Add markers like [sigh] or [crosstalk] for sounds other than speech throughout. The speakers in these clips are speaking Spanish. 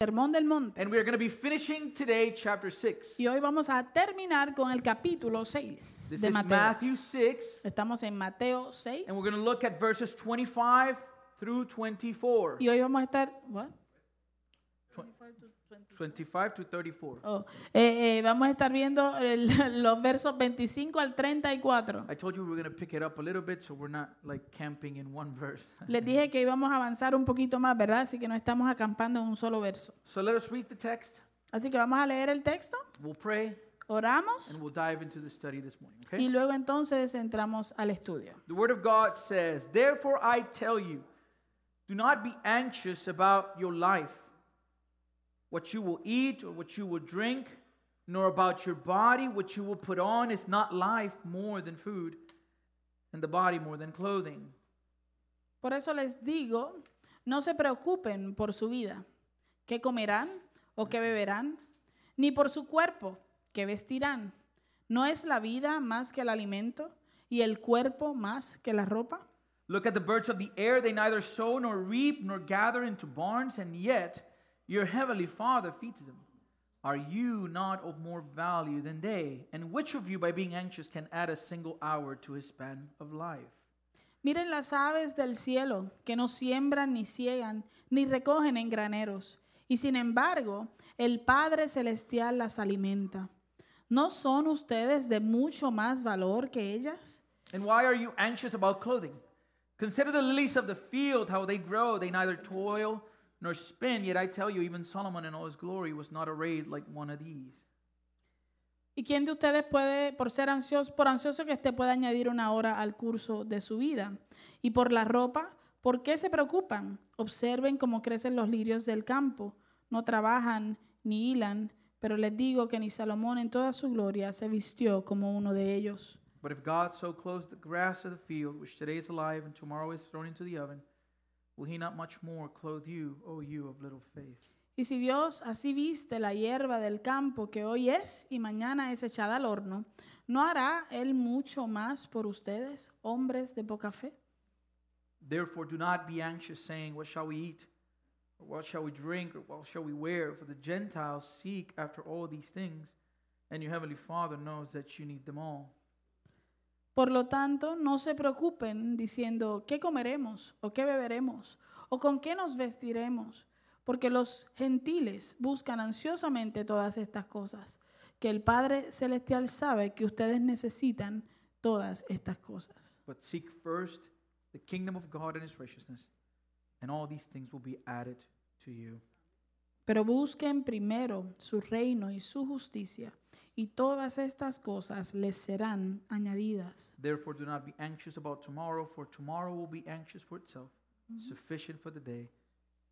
Sermón del Monte. And we are going to be finishing today chapter 6. Y hoy vamos a terminar con el capítulo 6 This de is Mateo. Matthew 6, Estamos en Mateo 6 and we're going to look at verses 25 through 24. y hoy vamos a estar what? 25 to 34. Oh, eh, eh, vamos a estar viendo el- [laughs] los versos 25 al 34. I told you we were going to pick it up a little bit so we're not like camping in one verse. [laughs] Les dije que íbamos a avanzar un poquito más, ¿verdad? Así que no estamos acampando en un solo verso. So let us read the text, Así que vamos a leer el texto, we'll pray, oramos and we'll dive into the study this morning, y okay? luego entonces entramos al estudio. The word of God says, "Therefore I tell you, do not be anxious about your life, what you will eat or what you will drink, nor about your body what you will put on. Is not life more than food, and the body more than clothing?" Por eso les digo, no se preocupen por su vida, qué comerán o qué beberán, ni por su cuerpo, qué vestirán. ¿No es la vida más que el alimento y el cuerpo más que la ropa? Look at the birds of the air, they neither sow nor reap nor gather into barns, and yet your heavenly Father feeds them. Are you not of more value than they? And which of you, by being anxious, can add a single hour to his span of life? Miren las aves del cielo, que no siembran ni ciegan, ni recogen en graneros, y sin embargo el Padre Celestial las alimenta. ¿No son ustedes de mucho más valor que ellas? And why are you anxious about clothing? Consider the lilies of the field, how they grow. They neither toil nor spin. Yet I tell you, even Solomon in all his glory was not arrayed like one of these. ¿Y quién de ustedes puede, por ser ansioso, por ansioso que esté, puede añadir una hora al curso de su vida? Y por la ropa, ¿por qué se preocupan? Observen cómo crecen los lirios del campo. No trabajan ni hilan, pero les digo que ni Salomón en toda su gloria se vistió como uno de ellos. But if God so clothes the grass of the field, which today is alive and tomorrow is thrown into the oven, will he not much more clothe you, O you of little faith? Y si Dios así viste la hierba del campo que hoy es y mañana es echada al horno, ¿no hará Él mucho más por ustedes, hombres de poca fe? Therefore, do not be anxious, saying, What shall we eat? Or what shall we drink? Or what shall we wear? For the Gentiles seek after all these things, and your heavenly Father knows that you need them all. Por lo tanto, no se preocupen diciendo, ¿qué comeremos? ¿O qué beberemos? ¿O con qué nos vestiremos? Porque los gentiles buscan ansiosamente todas estas cosas, que el Padre Celestial sabe que ustedes necesitan todas estas cosas. But seek first the kingdom of God and his righteousness, and all these things will be added to you. Pero busquen primero su reino y su justicia, y todas estas cosas les serán añadidas. Therefore, do not be anxious about tomorrow, for tomorrow will be anxious for itself. Sufficient for the day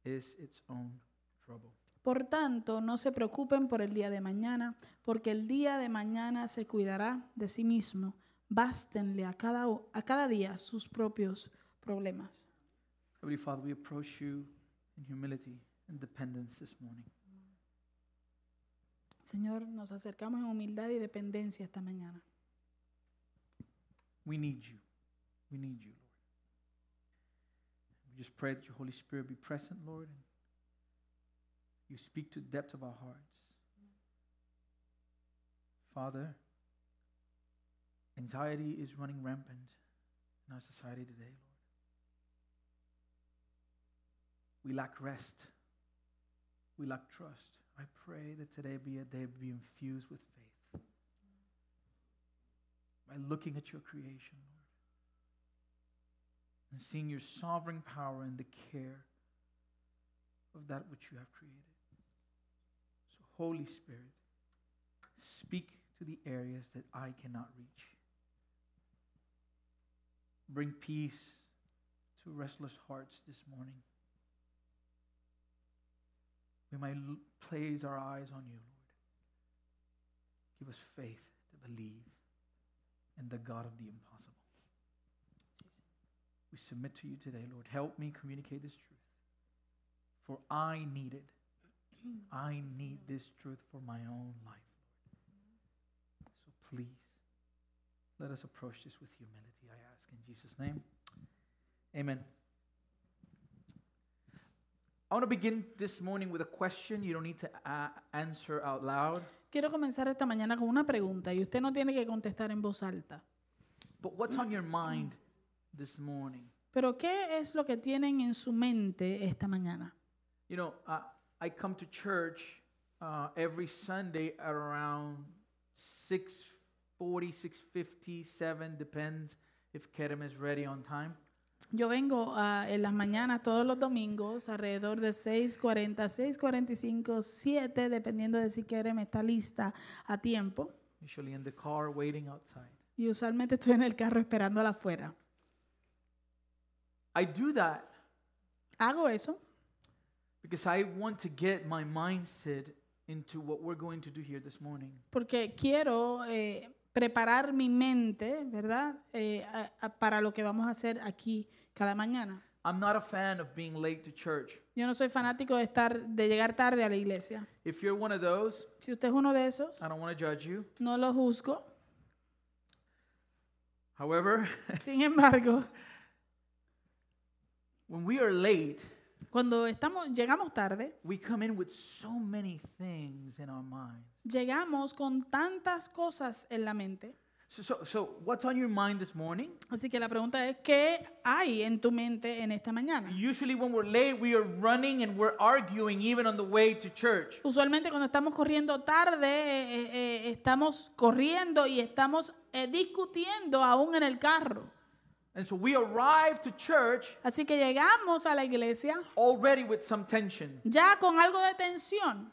is its own trouble. Por tanto, no se preocupen por el día de mañana, porque el día de mañana se cuidará de sí mismo. Bástenle a cada, a cada día sus propios problemas. Heavenly Father, we approach you in humility and dependence this morning. Señor, nos acercamos en humildad y dependencia esta mañana. We need you. We need you, Lord. We just pray that your Holy Spirit be present, Lord, and you speak to the depth of our hearts. Father, anxiety is running rampant in our society today, Lord. We lack rest. We lack trust. I pray that today be a day be infused with faith by looking at your creation, Lord, and seeing your sovereign power and the care of that which you have created. So, Holy Spirit, speak to the areas that I cannot reach. Bring peace to restless hearts this morning. We might place our eyes on you, Lord. Give us faith to believe in the God of the impossible. We submit to you today, Lord. Help me communicate this truth. For I need it. I need this truth for my own life, Lord. So please, let us approach this with humility, I ask in Jesus' name. Amen. I want to begin this morning with a question you don't need to a- answer out loud. Quiero comenzar esta mañana con una pregunta y usted no tiene que contestar en voz alta. But what's on your mind this morning? Pero ¿qué es lo que tienen en su mente esta mañana? You know, uh, I come to church uh, every Sunday at around 6:40, 6:50, 7 depends if Kerem is ready on time. Yo vengo ah, en las mañanas todos los domingos alrededor de 6.40, 6.45, 7, dependiendo de si Kerem está lista a tiempo. Usually in the car waiting outside. Y usualmente estoy en el carro esperándola afuera. I do that Hago eso because I want to get my mindset into what we're going to do here this morning. porque quiero eh, preparar mi mente, ¿verdad? Eh, a- a- para lo que vamos a hacer aquí cada mañana. I'm not a fan of being late to church. Yo no soy fanático de estar, de llegar tarde a la iglesia. If you're one of those, Si usted es uno de esos, I don't want to judge you. no lo juzgo. However, [laughs] Sin embargo, when we are late, cuando estamos, llegamos tarde, we come in with so many things in our minds. Llegamos con tantas cosas en la mente. So, so, so what's on your mind this morning? Así que la pregunta es, ¿qué hay en tu mente en esta mañana? Usually, when we're late, we are running and we're arguing even on the way to church. Usualmente cuando estamos corriendo tarde, eh, eh, eh, estamos corriendo y estamos eh, discutiendo aún en el carro. And so we arrive to church Así que llegamos a la iglesia already with some tension. ya con algo de tensión.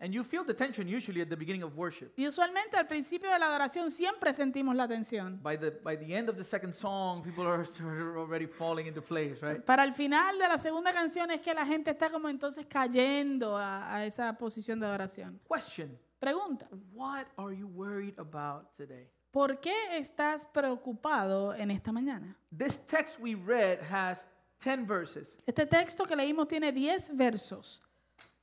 And you feel the tension usually at the beginning of worship. Y usualmente al principio de la adoración siempre sentimos la tensión. By the, by the end of the second song, people [laughs] are already falling into place, right? Para el final de la segunda canción es que la gente está como entonces cayendo a, a esa posición de adoración. Question Pregunta, What are you worried about today? ¿por qué estás preocupado en esta mañana? This text we read has 10 verses. Este texto que leímos tiene 10 versos.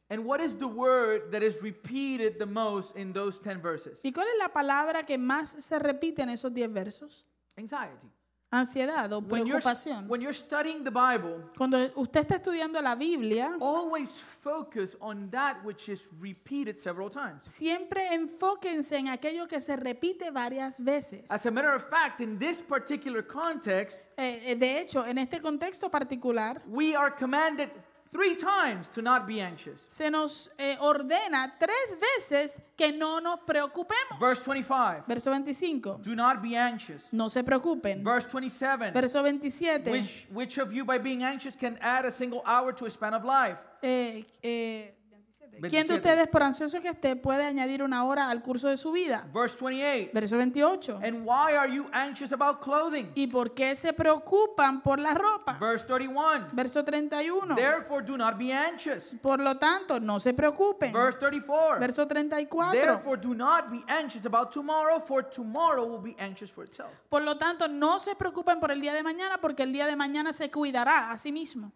And what is the word that is repeated the most in those 10 verses? ¿Y cuál es la palabra que más se repite en esos 10 versos? Anxiety. Ansiedad o When you're, preocupación. when you're studying the Bible, Cuando usted está estudiando la Biblia, always focus on that which is repeated several times. siempre enfóquense en aquello que se repite varias veces. As a matter of fact, in this particular context, Eh, eh, de hecho, en este contexto particular, we are commanded three times to not be anxious. se nos eh, ordena tres veces que no nos preocupemos. Verse 25, Verso 25. do not be anxious. No se preocupen. Verse 27, Verso 27. which, which of you by being anxious can add a single hour to a span of life? eh, eh, ¿Quién 27. de ustedes, por ansioso que esté, puede añadir una hora al curso de su vida? Verse 28, Verso 28. and why are you anxious about clothing? ¿Y por qué se preocupan por la ropa? Verse 31, Verso 31. therefore do not be anxious. Por lo tanto, no se preocupen. Verse 34, Verso 34. therefore do not be anxious about tomorrow, for tomorrow will be anxious for itself. Por lo tanto, no se preocupen por el día de mañana, porque el día de mañana se cuidará a sí mismo.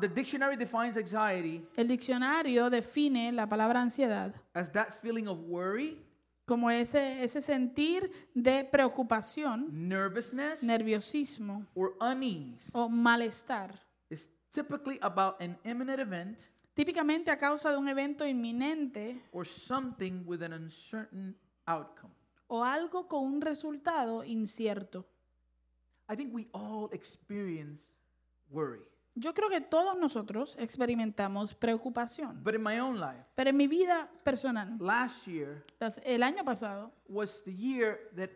The, dictionary defines anxiety El diccionario define la palabra ansiedad as that feeling of worry, como ese, ese sentir de preocupación, nervousness, nerviosismo or unease. o malestar, It's typically about an imminent event típicamente a causa de un evento inminente or something with an uncertain outcome. o algo con un resultado incierto. I think we all experience worry. Yo creo que todos nosotros experimentamos preocupación, But in my own life, pero en mi vida personal, last year el año pasado was the year that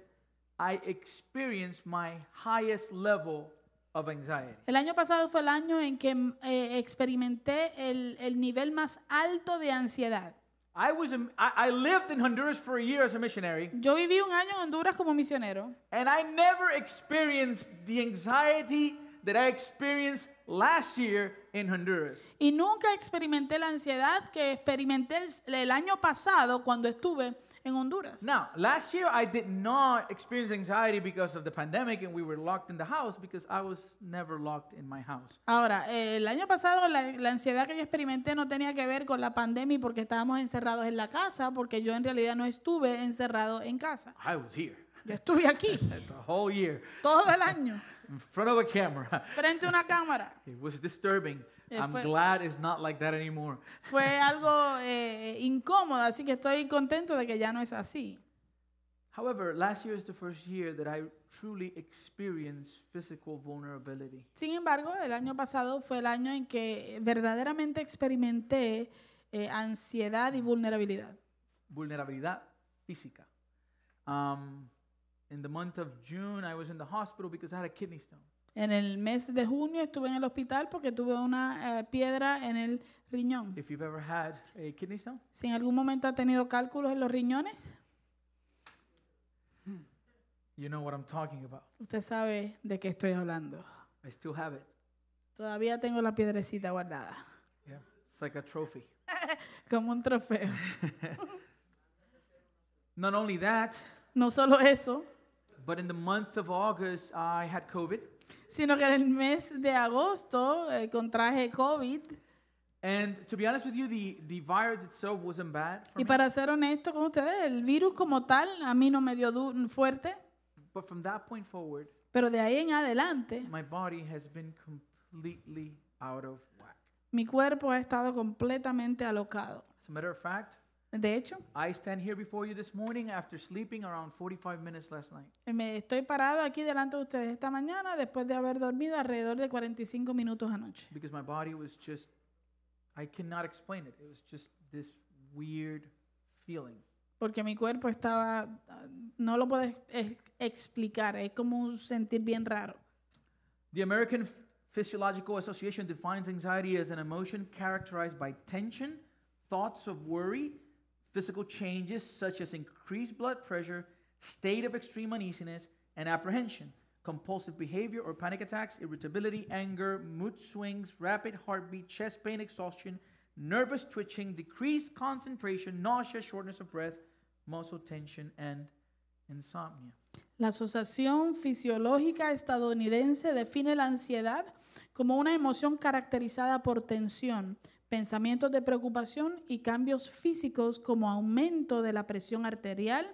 I experienced my highest level of anxiety. El año pasado fue el año en que eh, experimenté el, el nivel más alto de ansiedad. I was I, I lived in Honduras for a year as a missionary, Yo viví un año en Honduras como misionero and I never experienced the anxiety that I experienced last year in Honduras. y nunca experimenté la ansiedad que experimenté el, el año pasado cuando estuve en Honduras. Now, last year I did not experience anxiety because of the pandemic and we were locked in the house because I was never locked in my house. Ahora, eh, el año pasado la, la ansiedad que yo experimenté no tenía que ver con la pandemia porque estábamos encerrados en la casa, porque yo en realidad no estuve encerrado en casa. I was here Yo estuve aquí [laughs] the whole year. todo el año. [laughs] in front of a camera. [laughs] frente a una cámara. It was disturbing. Eh, I'm fue- glad it's not like that anymore. [laughs] Fue algo eh, incómodo, así que estoy contento de que ya no es así. However, last year is the first year that I truly experienced physical vulnerability. Sin embargo, el año pasado fue el año en que verdaderamente experimenté eh, ansiedad y vulnerabilidad. Vulnerabilidad física. Um, in the month of June, I was in the hospital because I had a kidney stone. En el mes de junio estuve en el hospital porque tuve una eh, piedra en el riñón. If you've ever had a kidney stone, Si en algún momento ha tenido cálculos en los riñones, you know what I'm talking about. usted sabe de qué estoy hablando. I still have it. Todavía tengo la piedrecita guardada, Yeah. It's like a trophy. [laughs] como un trofeo. [laughs] Not only that, No solo eso, but in the month of August, I had COVID. sino que en el mes de agosto eh, contraje COVID. And to be honest with you, the, the virus itself wasn't bad for Y me. para ser honesto con ustedes, el virus como tal a mí no me dio du- fuerte, But from that point forward, pero de ahí en adelante my body has been completely out of whack. mi cuerpo ha estado completamente alocado. As a matter of fact, De hecho, I stand here before you this morning after sleeping around 45 minutes last night. me estoy parado aquí delante de ustedes esta mañana después de haber dormido alrededor de 45 minutos anoche. because my body was just, I cannot explain it. It was just this weird feeling. Porque mi cuerpo estaba, no lo puedo ex- explicar, es como un sentir bien raro. The American Ph- Physiological Association defines anxiety as an emotion characterized by tension, thoughts of worry, physical changes such as increased blood pressure, state of extreme uneasiness, and apprehension, compulsive behavior or panic attacks, irritability, anger, mood swings, rapid heartbeat, chest pain, exhaustion, nervous twitching, decreased concentration, nausea, shortness of breath, muscle tension, and insomnia. La Asociación Fisiológica Estadounidense define la ansiedad como una emoción caracterizada por tensión, pensamientos de preocupación y cambios físicos como aumento de la presión arterial,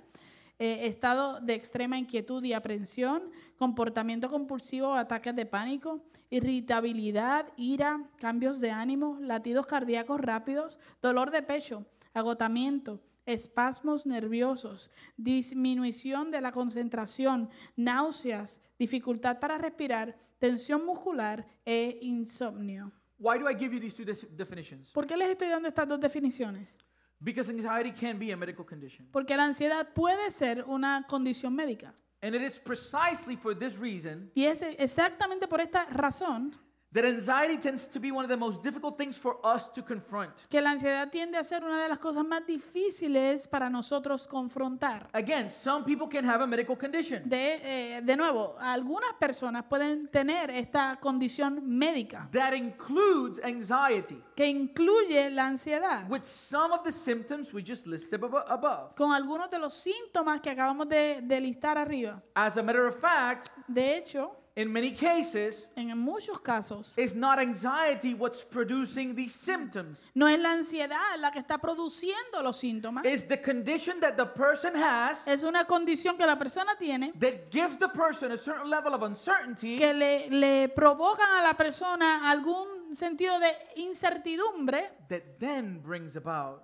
eh, estado de extrema inquietud y aprensión, comportamiento compulsivo ataques de pánico, irritabilidad, ira, cambios de ánimo, latidos cardíacos rápidos, dolor de pecho, agotamiento, espasmos nerviosos, disminución de la concentración, náuseas, dificultad para respirar, tensión muscular e insomnio. Why do I give you these two definitions? ¿Por qué les estoy dando estas dos definiciones? Because anxiety can be a medical condition. Porque la ansiedad puede ser una condición médica. And it is precisely for this reason Y es exactamente por esta razón that anxiety tends to be one of the most difficult things for us to confront. que la ansiedad tiende a ser una de las cosas más difíciles para nosotros confrontar. Again, some people can have a medical condition De, eh, de nuevo, algunas personas pueden tener esta condición médica that includes anxiety que incluye la ansiedad with some of the symptoms we just listed abo- above. con algunos de los síntomas que acabamos de, de listar arriba. As a matter of fact, De hecho, in many cases, en muchos casos, it's not anxiety what's producing these symptoms. no es la ansiedad la que está produciendo los síntomas, It's the condition that the person has es una condición que la persona tiene that gives the person a certain level of uncertainty que le, le provocan a la persona algún sentido de incertidumbre that then brings about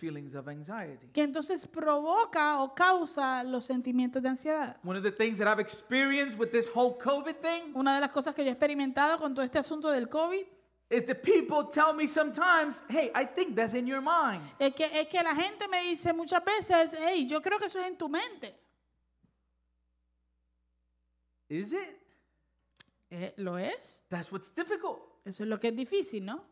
feelings of anxiety. que entonces provoca o causa los sentimientos de ansiedad. One of the things that I've experienced with this whole COVID thing Una de las cosas que yo he experimentado con todo este asunto del COVID is that people tell me sometimes, hey, I think that's in your mind. es que, es que la gente me dice muchas veces, hey, yo creo que eso es en tu mente. Is it? Eh, ¿Lo es? That's what's difficult. Eso es lo que es difícil, ¿no?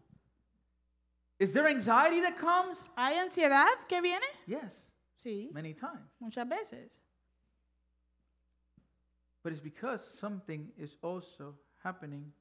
Is there anxiety that comes? ¿Hay ansiedad que viene? Yes, Sí, many times. muchas veces. But it's because something is also happening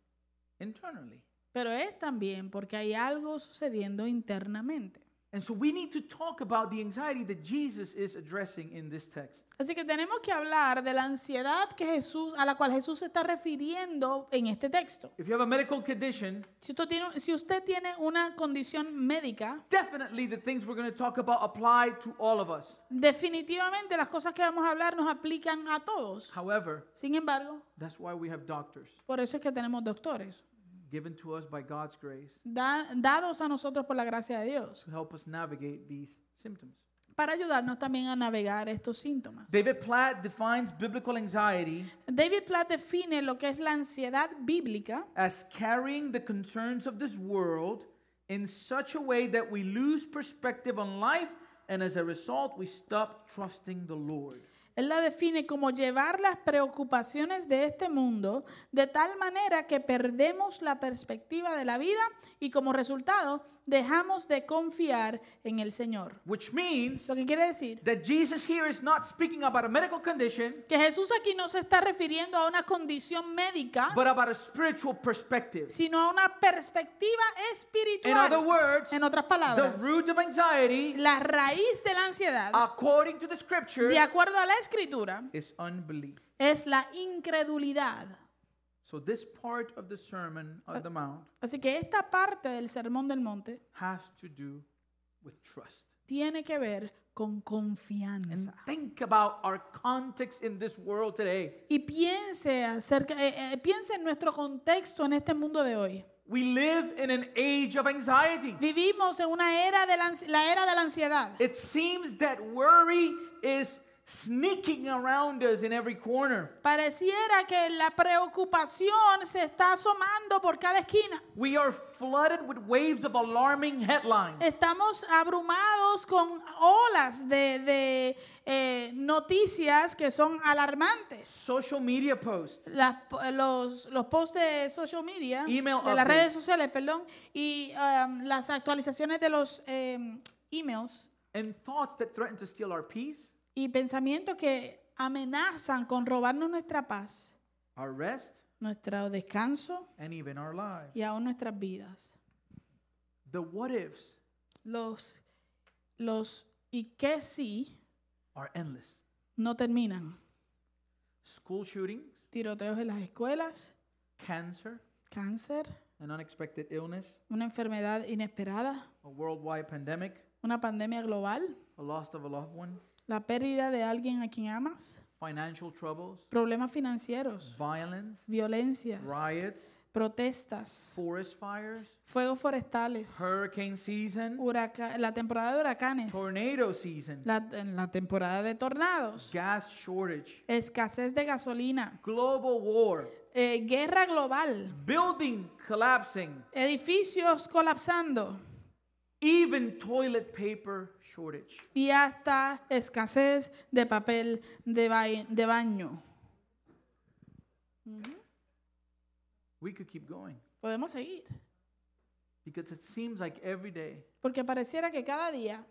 internally. Pero es también porque hay algo sucediendo internamente. And so we need to talk about the anxiety that Jesus is addressing in this text. Así que tenemos que hablar de la ansiedad que Jesús, a la cual Jesús se está refiriendo en este texto. If you have a medical condition, Si usted tiene, si usted tiene una condición médica, definitely the things we're going to talk about apply to all of us. definitivamente las cosas que vamos a hablar nos aplican a todos. However, Sin embargo, that's why we have doctors por eso es que tenemos doctores, given to us by God's grace da- dados a nosotros por la gracia de Dios, to help us navigate these symptoms. para ayudarnos también a navegar estos síntomas. David Platt defines biblical anxiety David Platt define lo que es la ansiedad bíblica as carrying the concerns of this world in such a way that we lose perspective on life and as a result we stop trusting the Lord. Él la define como llevar las preocupaciones de este mundo de tal manera que perdemos la perspectiva de la vida y como resultado dejamos de confiar en el Señor. Which means Lo que quiere decir that Jesus here is not speaking about a medical condition, que Jesús aquí no se está refiriendo a una condición médica, but about a spiritual perspective. sino a una perspectiva In other espiritual. words, En otras the palabras, root of anxiety, la raíz de la ansiedad, according to the scripture, de acuerdo a la escritura, is unbelief. es la incredulidad. So this part of the Sermon on the Mount Así que esta parte del Sermón del Monte has to do with trust. tiene que ver con And confianza. think about our context in this world today. Y piense acerca, eh, eh, piense en nuestro contexto en este mundo de hoy. We live in an age of anxiety. Vivimos en una era de la, la era de la ansiedad. It seems that worry is sneaking around us in every corner. Pareciera que la preocupación se está asomando por cada esquina. We are flooded with waves of alarming headlines. Estamos abrumados con olas de, de, eh, noticias que son alarmantes. Social media posts, Las- los, los posts de social media, Email de las redes sociales, perdón, y um, las actualizaciones de los em, emails and thoughts that threaten to steal our peace, y pensamientos que amenazan con robarnos nuestra paz, our rest, nuestro descanso and even our lives. y aún nuestras vidas. The what ifs Los, los y que sí are endless. no terminan. School shootings, Tiroteos en las escuelas, cancer, cáncer, an unexpected illness, una enfermedad inesperada, a worldwide pandemic, una pandemia global, a loss of a loved one, la pérdida de alguien a quien amas, financial troubles, problemas financieros, violence, violencias, riots, protestas, forest fires, fuegos forestales, hurricane season, huraca- la temporada de huracanes, tornado season, la, la temporada de tornados, gas shortage, escasez de gasolina, global war, eh, guerra global, building collapsing, edificios colapsando even toilet paper shortage. y hasta escasez de papel de, ba- de baño. We could keep going Podemos seguir, because it seems like every day porque pareciera que cada día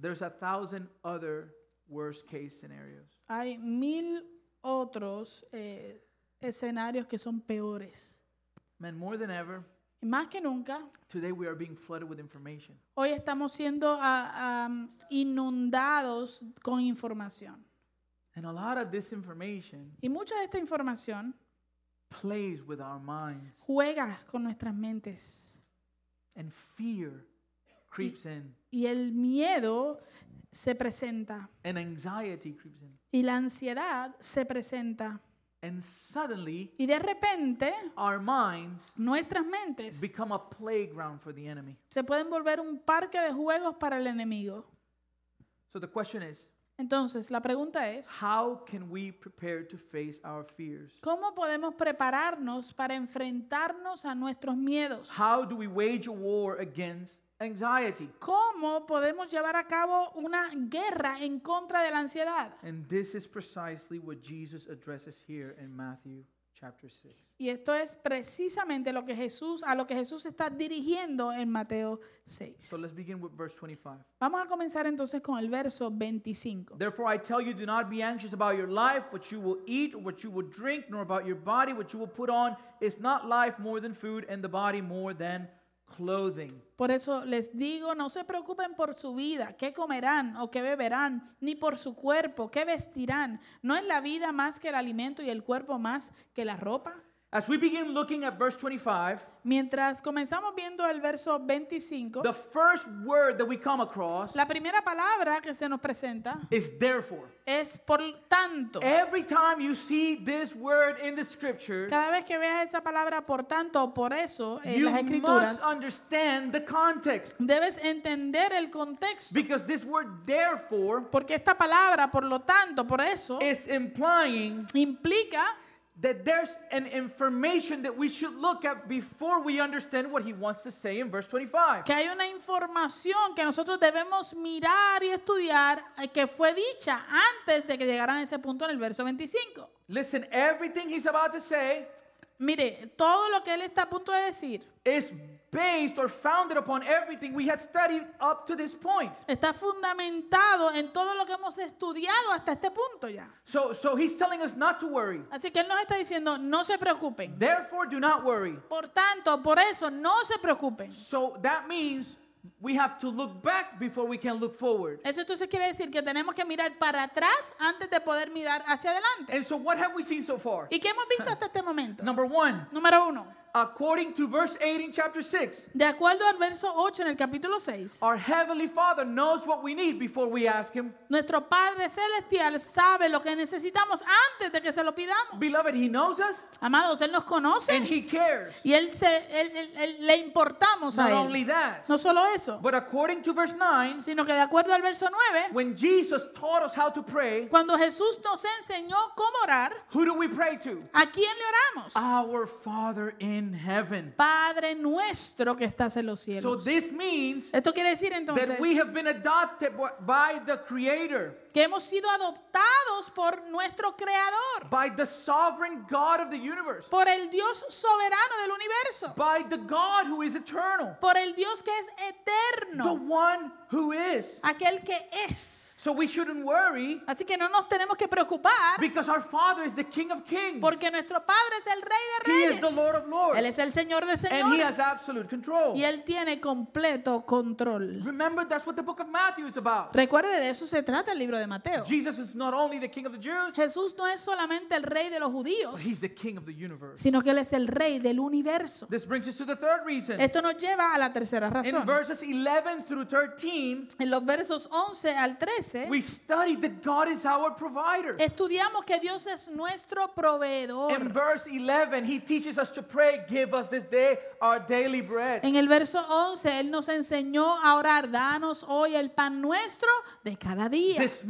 there's a thousand other worst case scenarios. hay mil otros eh, escenarios que son peores. Man, more than ever, más que nunca, today we are being flooded with information. hoy estamos siendo ah, am, inundados con información. And a lot of this information Y mucha de esta información plays with our minds, juega con nuestras mentes. and fear creeps in, Y el miedo se presenta. and anxiety creeps in. Y la ansiedad se presenta. And suddenly, Y de repente, our minds nuestras mentes become a playground for the enemy. se pueden volver un parque de juegos para el enemigo. So the question is Entonces, la pregunta es, how can we prepare to face our fears? ¿cómo podemos prepararnos para enfrentarnos a nuestros miedos? How do we wage a war against anxiety? ¿Cómo podemos llevar a cabo una guerra en contra de la ansiedad? And this is precisely what Jesus addresses here in Matthew chapter 6. Y esto es precisamente lo que Jesús a lo que Jesús está dirigiendo en Mateo 6. So let's begin with verse 25. Vamos a comenzar entonces con el verso 25. Therefore, I tell you, do not be anxious about your life, what you will eat or what you will drink, nor about your body, what you will put on. Is not life more than food, and the body more than Por eso les digo, no se preocupen por su vida, qué comerán o qué beberán, ni por su cuerpo, qué vestirán. ¿No es la vida más que el alimento y el cuerpo más que la ropa? As we begin looking at verse 25, Mientras comenzamos viendo el verso 25, the first word that we come across la primera palabra que se nos presenta is therefore. es por tanto. Every time you see this word in the scriptures, Cada vez que veas esa palabra por tanto o por eso en you las escrituras, must understand the context. debes entender el contexto. Because this word therefore Porque esta palabra, por lo tanto, por eso, is implying implica that there's an information that we should look at before we understand what he wants to say in verse 25. que hay una información que nosotros debemos mirar y estudiar eh, que fue dicha antes de que llegaran a ese punto en el verso 25. Listen, everything he's about to say Mire, todo lo que él está a punto de decir is based or founded upon everything we had studied up to this point. está fundamentado en todo lo que hemos estudiado hasta este punto ya. So, so he's telling us not to worry. Así que él nos está diciendo, no se preocupen. Therefore, do not worry. Por tanto, por eso, no se preocupen. So that means we have to look back before we can look forward. Eso entonces quiere decir que tenemos que mirar para atrás antes de poder mirar hacia adelante. And so, what have we seen so far? ¿Y qué hemos visto hasta este momento? Number one, Número uno, according to verse 8 in chapter 6, de acuerdo al verso 8 en el capítulo 6, our Heavenly Father knows what we need before we ask Him. nuestro Padre Celestial sabe lo que necesitamos antes de que se lo pidamos. Beloved, He knows us Amados, Él nos conoce and He cares. y él se, él- él- él- le importamos a Not Él. only that, No solo eso, but according to verse 9, sino que de acuerdo al verso 9, when Jesus taught us how to pray, cuando Jesús nos enseñó cómo orar, who do we pray to? ¿a quién le oramos? Our Father in heaven. Padre nuestro que estás en los So cielos. this means Esto quiere decir that entonces we have been adopted by the Creator, que hemos sido adoptados por nuestro Creador, by the sovereign God of the universe, por el Dios soberano del universo, by the God who is eternal, por el Dios que es the eterno, one who is. aquel que es. So we shouldn't worry Así que no nos tenemos que preocupar because our Father is the King of Kings porque nuestro Padre es el Rey de He is Reyes. the Lord of Lords. Él es el Señor de and He señores. has absolute control. Y Él tiene completo control. Remember, that's what the book of Matthew is about. Recuerde, de eso se trata el libro de Mateo. Jesus is not only the King of the Jews, Jesús no es solamente el Rey de los judíos, but He's the King of the universe. sino que Él es el Rey del universo. This brings us to the third reason. Esto nos lleva a la tercera In razón. verses 11 through 13, En los versos 11 al 13 we studied that God is our provider. estudiamos que Dios es nuestro In proveedor. verse 11, He teaches us to pray, Give us this day our daily bread. En el verso 11 Él nos enseñó a orar, danos hoy el pan nuestro de cada día. This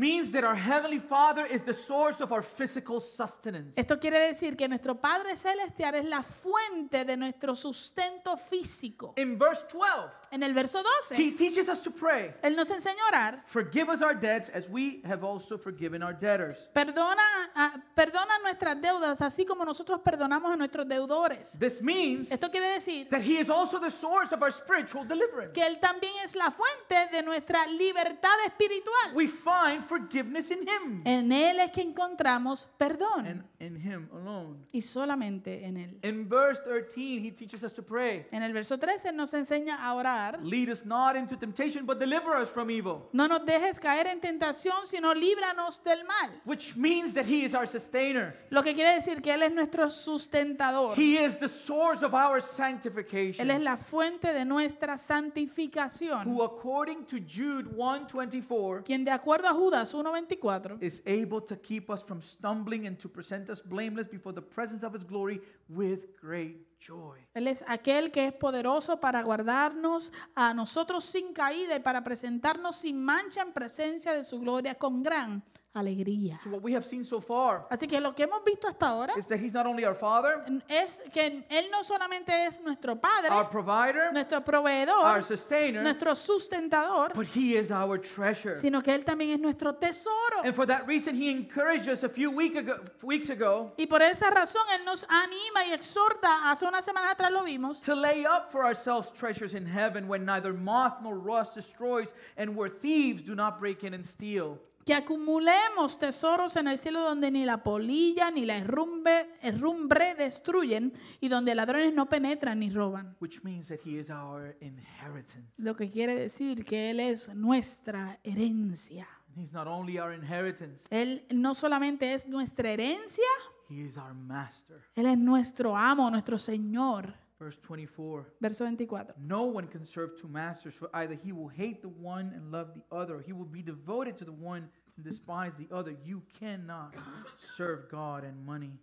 Esto quiere decir que nuestro Padre Celestial es la fuente de nuestro sustento físico. In verse 12, En el verso 12 He teaches us to pray, Él nos enseñó a orar. Forgive us our debts as we have also forgiven our debtors. Perdona, ah, perdona nuestras deudas, así como nosotros perdonamos a nuestros deudores. This means Esto quiere decir that He is also the source of our spiritual deliverance. que Él también es la fuente de nuestra libertad espiritual. We find forgiveness in Him En Él es que encontramos perdón and in Him alone. y solamente en Él. In verse 13, He teaches us to pray. En el verso 13 nos enseña a orar. Lead us not into temptation, but deliver us from evil. No nos dejes caer en tentación, sino líbranos del mal. Which means that He is our sustainer. Lo que quiere decir que Él es nuestro sustentador. He is the source of our Él es sanctification. la fuente de nuestra santificación. Who, according to Jude 1:24, Quien de acuerdo a Judas 1.24 is able to keep us from stumbling and to present us blameless before the presence of His glory with great joy. Él es aquel que es poderoso para guardarnos a nosotros sin caída y para presentarnos sin mancha en presencia de su gloria con gran alegría. So, what we have seen so far Así que lo que hemos visto hasta ahora is that He's not only our Father, es que Él no solamente es nuestro Padre, our provider, nuestro proveedor, our sustainer, nuestro sustentador, but He is our treasure. sino que Él también es nuestro tesoro. And for that reason, He encouraged us a few week ago, weeks ago Y por esa razón Él nos anima y exhorta, hace unas semanas atrás lo vimos, to lay up for ourselves treasures in heaven when neither moth nor rust destroys and where thieves do not break in and steal. Que acumulemos tesoros en el cielo donde ni la polilla ni la herrumbre, herrumbre destruyen y donde ladrones no penetran ni roban. which means that He is our inheritance. Lo que quiere decir que Él es nuestra herencia. He's not only our inheritance, Él no solamente es nuestra herencia, He is our master. Él es nuestro amo, nuestro Señor. Verse 24. Verso 24. No one can serve two masters, for either he will hate the one and love the other, or he will be devoted to the one and despise the other. You cannot serve God and money.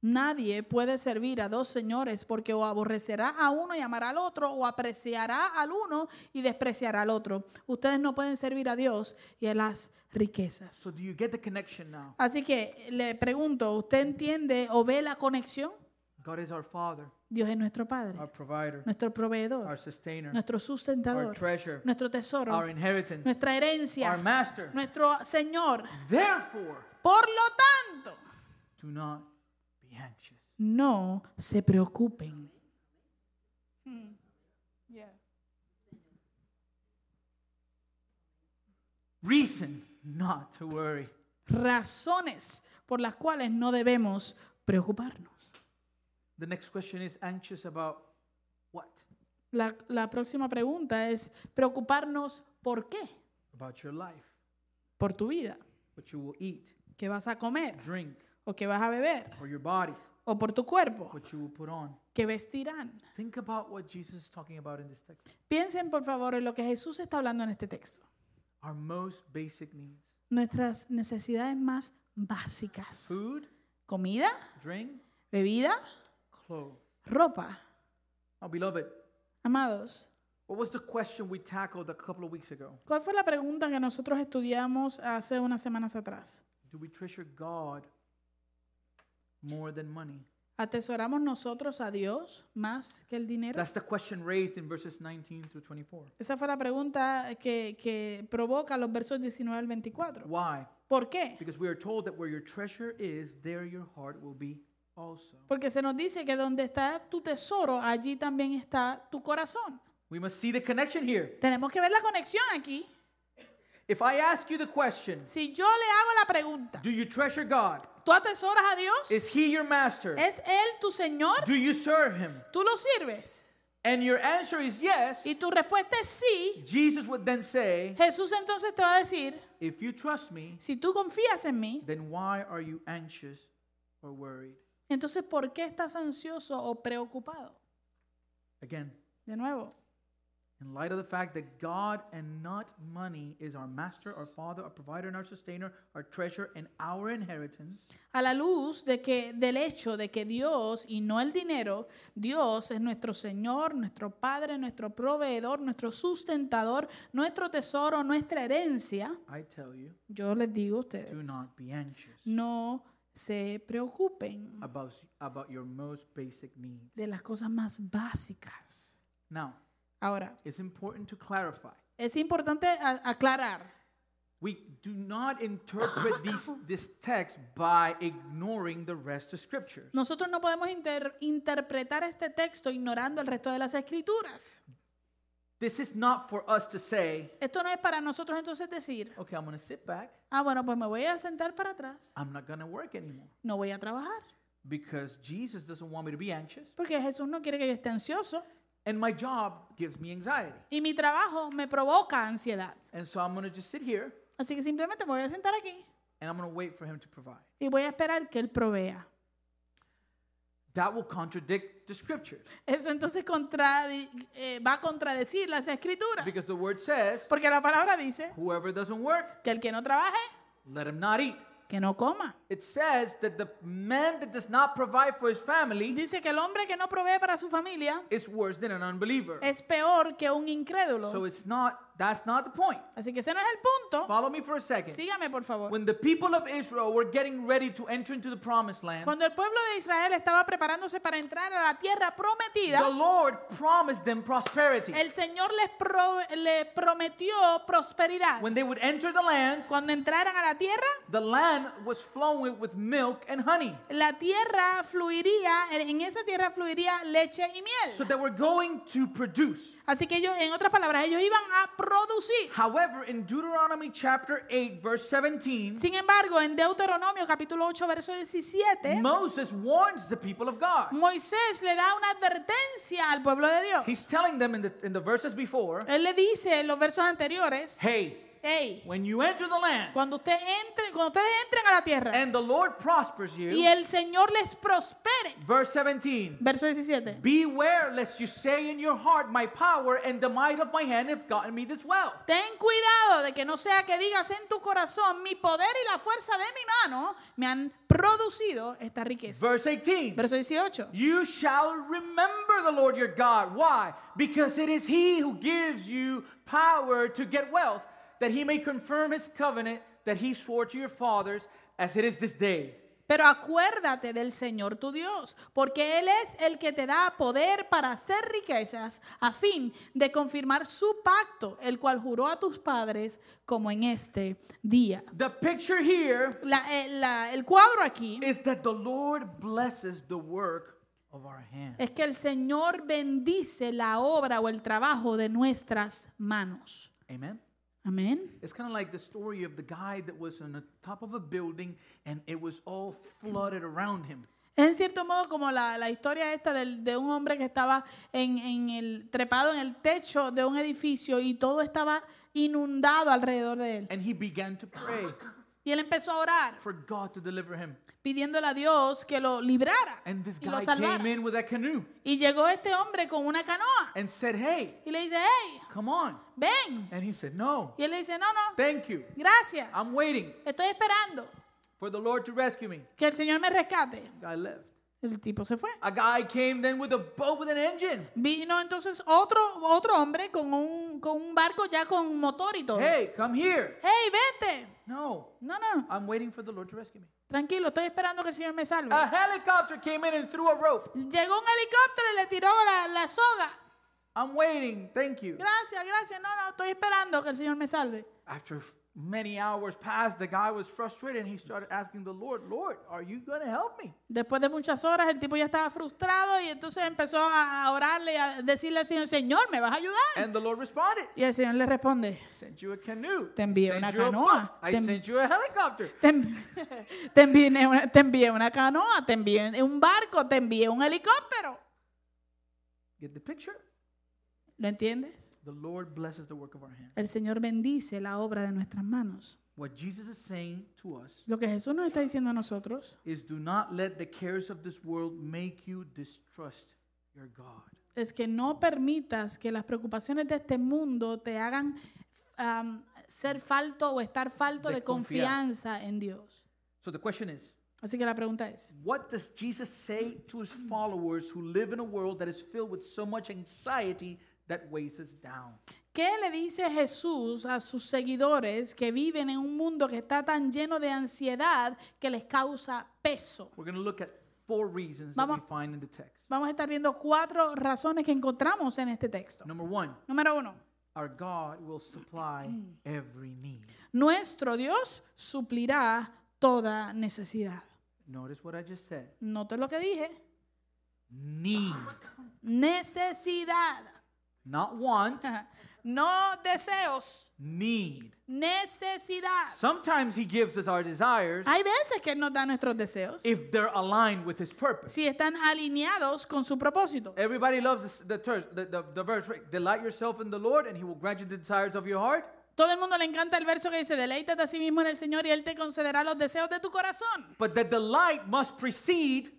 Nadie puede servir a dos señores porque o aborrecerá a uno y amará al otro o apreciará al uno y despreciará al otro. Ustedes no pueden servir a Dios y a las riquezas. So, do you get the connection now? Así que le pregunto, ¿usted entiende o ve la conexión? God is our Father, Dios es nuestro Padre, our provider, nuestro our proveedor, sustainer, nuestro our sustentador, treasure, nuestro tesoro, our inheritance, nuestra herencia, our master. nuestro Señor. Therefore, Por lo tanto, do not be anxious. no se preocupen. Reason not to worry. Razones por las cuales no debemos preocuparnos. The next question is anxious about what? La, la próxima pregunta es preocuparnos por qué, About your life, por tu vida, what you will eat, qué vas a comer drink, o qué vas a beber, or your body, o por tu cuerpo, what you will put on. qué vestirán. Think about what Jesus is talking about in this text. Piensen por favor en lo que Jesús está hablando en este texto. Our most basic needs. Nuestras necesidades más básicas. food, Comida, drink, bebida, clothes. ropa. Now, beloved, Amados, what was the question we tackled a couple of weeks ago? ¿cuál fue la pregunta que nosotros estudiamos hace unas semanas atrás? Do we treasure God more than money? ¿Atesoramos nosotros a Dios más que el dinero? That's the question raised in verses 19 through 24. Esa fue la pregunta que, que provoca los versos 19 al 24. Why? ¿Por qué? Because we are told that where your treasure is, there your heart will be. Porque se nos dice que donde está tu tesoro, allí también está tu corazón. We must see the connection here. Tenemos que ver la conexión aquí. If I ask you the question, Si yo le hago la pregunta, do you treasure God? ¿tú atesoras a Dios? Is He your master? ¿Es Él tu Señor? Do you serve Him? ¿Tú lo sirves? And your answer is yes. Y tu respuesta es sí. Jesus would then say, Jesús entonces te va a decir, If you trust me, si tú confías en mí, then why are you anxious or worried? Entonces ¿por qué estás ansioso o preocupado? Again, De nuevo, in light of the fact that God and not money is our master, our father, our provider, and our sustainer, our treasure, and our inheritance, a la luz de que del hecho de que Dios y no el dinero, Dios es nuestro Señor, nuestro Padre, nuestro proveedor, nuestro sustentador, nuestro tesoro, nuestra herencia, I tell you, yo les digo a do ustedes, not be anxious no se preocupen about, about your most basic needs. de las cosas más básicas. Now, Ahora, it's important to clarify. es importante aclarar. We do not interpret these, this text by ignoring the rest of scriptures. Nosotros no podemos inter- interpretar este texto ignorando el resto de las escrituras. This is not for us to say, Esto no es para nosotros entonces decir, okay, I'm going to sit back. ah, bueno, pues me voy a sentar para atrás, I'm not going to work anymore. no voy a trabajar, Because Jesus doesn't want me to be anxious. porque Jesús no quiere que yo esté ansioso And my job gives me anxiety. y mi trabajo me provoca ansiedad. And so I'm going to just sit here Así que simplemente me voy a sentar aquí and I'm going to wait for him to provide. y voy a esperar que Él provea. That will contradict the scriptures. Eso entonces eh, va a contradecir las escrituras. Because the word says, Porque la palabra dice whoever doesn't work, que el que no trabaje, let him not eat. que no coma. It says that the man that does not provide for his family Dice que el hombre que no provee para su familia is worse than an unbeliever. es peor que un incrédulo. So it's not, that's not the point. Así que ese no es el punto. Follow me for a second. Sígame, por favor. When the people of Israel were getting ready to enter into the promised land, Cuando el pueblo de Israel estaba preparándose para entrar a la tierra prometida, the Lord promised them prosperity. el Señor les, pro- le prometió prosperidad. When they would enter the land, Cuando entraran a la tierra, the land was flowing with milk and honey. la tierra fluiría, en esa tierra fluiría leche y miel. So they were going to produce. Así que ellos, en otras palabras, ellos iban a producir. However, in Deuteronomy chapter 8, verse 17, Sin embargo, en Deuteronomio capítulo 8, verso 17, Moses warns the people of God. Moisés le da una advertencia al pueblo de Dios. He's telling them in the, in the verses before, Él le dice en los versos anteriores, hey, hey, when you enter the land cuando usted entre, cuando ustedes entren a la tierra and the Lord prospers y you, el Señor les prospere. verse 17, Verso 17. beware lest you say in your heart, my power and the might of my hand have gotten me this wealth. Ten cuidado de que no sea que digas en tu corazón, mi poder y la fuerza de mi mano me han producido esta riqueza. Verse 18. Verso 18. You shall remember the Lord your God. Why? Because it is He who gives you power to get wealth, that He may confirm His covenant that He swore to your fathers, as it is this day. Pero acuérdate del Señor tu Dios, porque Él es el que te da poder para hacer riquezas a fin de confirmar su pacto, el cual juró a tus padres como en este día. The picture here La- eh, la- el cuadro aquí is that the Lord blesses the work of our hands. es que el Señor bendice la obra o el trabajo de nuestras manos. Amen. Amén. It's kind of like the story of the guy that was on the top of a building and it was all flooded around him. Es en cierto modo como la, la historia esta del- de un hombre que estaba en, en el, trepado en el techo de un edificio y todo estaba inundado alrededor de él. And he began to pray Y él empezó a orar, for God to deliver him. pidiéndole a Dios que lo librara And this y lo salvara. came in with a canoe Y llegó este hombre con una canoa and said, Hey, y le dice, hey, come on. ven. And he said, No, Y él le dice, no, no, thank you. gracias. I'm waiting Estoy esperando for the Lord to rescue me. que el Señor me rescate. Left. El tipo se fue. A guy came then with a boat with an engine. Vino entonces otro, otro hombre con un, con un barco ya con motor y todo. Hey, come here. hey, vete. No, No, no, I'm waiting for the Lord to rescue me. tranquilo, estoy esperando que el Señor me salve. A helicopter came in and threw a rope. Llegó un helicóptero y le tiró la, la soga. I'm waiting. Thank you. Gracias, gracias. No, no, estoy esperando que el Señor me salve. After many hours passed, the guy was frustrated and he started asking the Lord, Lord, are you going to help me? Después de muchas horas, el tipo ya estaba frustrado y entonces empezó a orarle y a decirle al Señor, Señor, ¿me vas a ayudar? And the Lord responded, Y el Señor le responde, sent you a canoe. Te envié sent una you canoa. I Te en- sent you a helicopter. te, envi- [laughs] te envié una, te envié una canoa, te envié un barco, te envié un helicóptero. Get the picture? ¿Lo entiendes? The Lord blesses the work of our hands. El Señor bendice la obra de nuestras manos. What Jesus is saying to us Lo que Jesús nos está diciendo a nosotros is do not let the cares of this world make you distrust your God. es que no permitas que las preocupaciones de este mundo te hagan am, ser falto o estar falto De de, confiar. confianza en Dios. So the question is, Así que la pregunta es, what does Jesus say to his followers who live in a world that is filled with so much anxiety that weighs us down? ¿qué le dice Jesús a sus seguidores que viven en un mundo que está tan lleno de ansiedad que les causa peso? We're going to look at four reasons that Vamos- we find in the text. Vamos a estar viendo cuatro razones que encontramos en este texto. Number one, Número uno, our God will supply [clears throat] every need. nuestro Dios suplirá toda necesidad. Notice what I just said. Note lo que dije. Need, Necesidad. Not want, [laughs] No deseos. need. Necesidad. Sometimes he gives us our desires Hay veces que Él nos da nuestros deseos if they're aligned with his purpose. si están alineados con su propósito. Everybody loves the, the, the, the verse? Delight yourself in the Lord, and he will grant you the desires of your heart. Todo el mundo le encanta el verso que dice, deleítate a sí mismo en el Señor y Él te concederá los deseos de tu corazón. But the delight must precede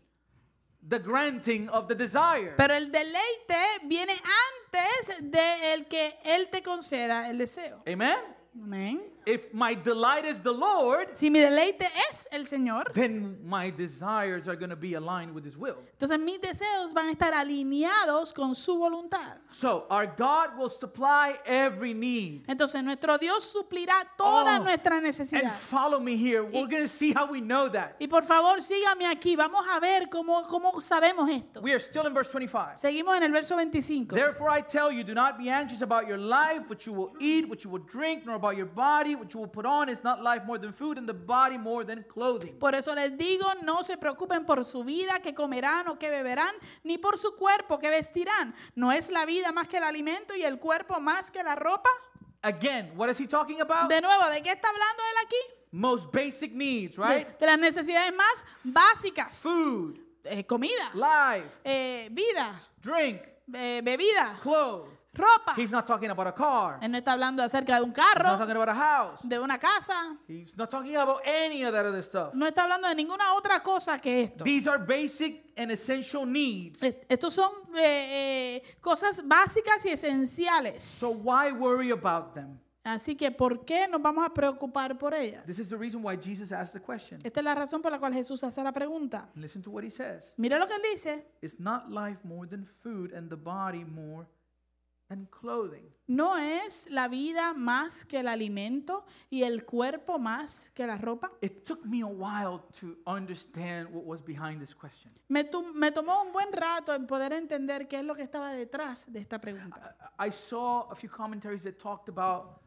the granting of the desire. Pero el deleite viene antes de el que Él te conceda el deseo. Amen? Amén. If my delight is the Lord, Si mi deleite es el Señor, then my desires are going to be aligned with his will. entonces mis deseos van a estar alineados con su voluntad. So our God will supply every need. Entonces nuestro Dios suplirá toda Oh, nuestra And follow me here. We're going to see how we know that. Y por favor, sígame aquí. Vamos a ver cómo, cómo sabemos esto. We are still in verse 25. Seguimos en el verso 25. Therefore I tell you, do not be anxious about your life, what you will eat, what you will drink, nor about your body, what you will put on. Is not life more than food, and the body more than clothing? Por eso les digo, no se preocupen por su vida, que comerán o que beberán, ni por su cuerpo, que vestirán. ¿No es la vida más que el alimento y el cuerpo más que la ropa? Again, what is he talking about? De nuevo, ¿de qué está hablando él aquí? Most basic needs, De, right? de las necesidades más básicas. Food, Eh, comida, life, eh, vida, drink, eh, bebida, clothes. Ropa. He's not talking about a car. Él no está hablando acerca de un He's not carro, talking about a house. de una casa. He's not talking about any of that other stuff. No está hablando de ninguna otra cosa que esto. These are basic and essential needs. Estos son eh, eh, cosas básicas y esenciales. So why worry about them? Así que, ¿por qué nos vamos a preocupar por ellas? This is the reason why Jesus asked the question. Esta es la razón por la cual Jesús hace la pregunta. Listen to what he says. Mira lo que él dice. Is not life more than food and the body more than clothing? ¿No es la vida más que el alimento y el cuerpo más que la ropa? It took me a while to understand what was behind this question. Me, tu- me tomó un buen rato en poder entender qué es lo que estaba detrás de esta pregunta. I I saw a few commentaries that talked about,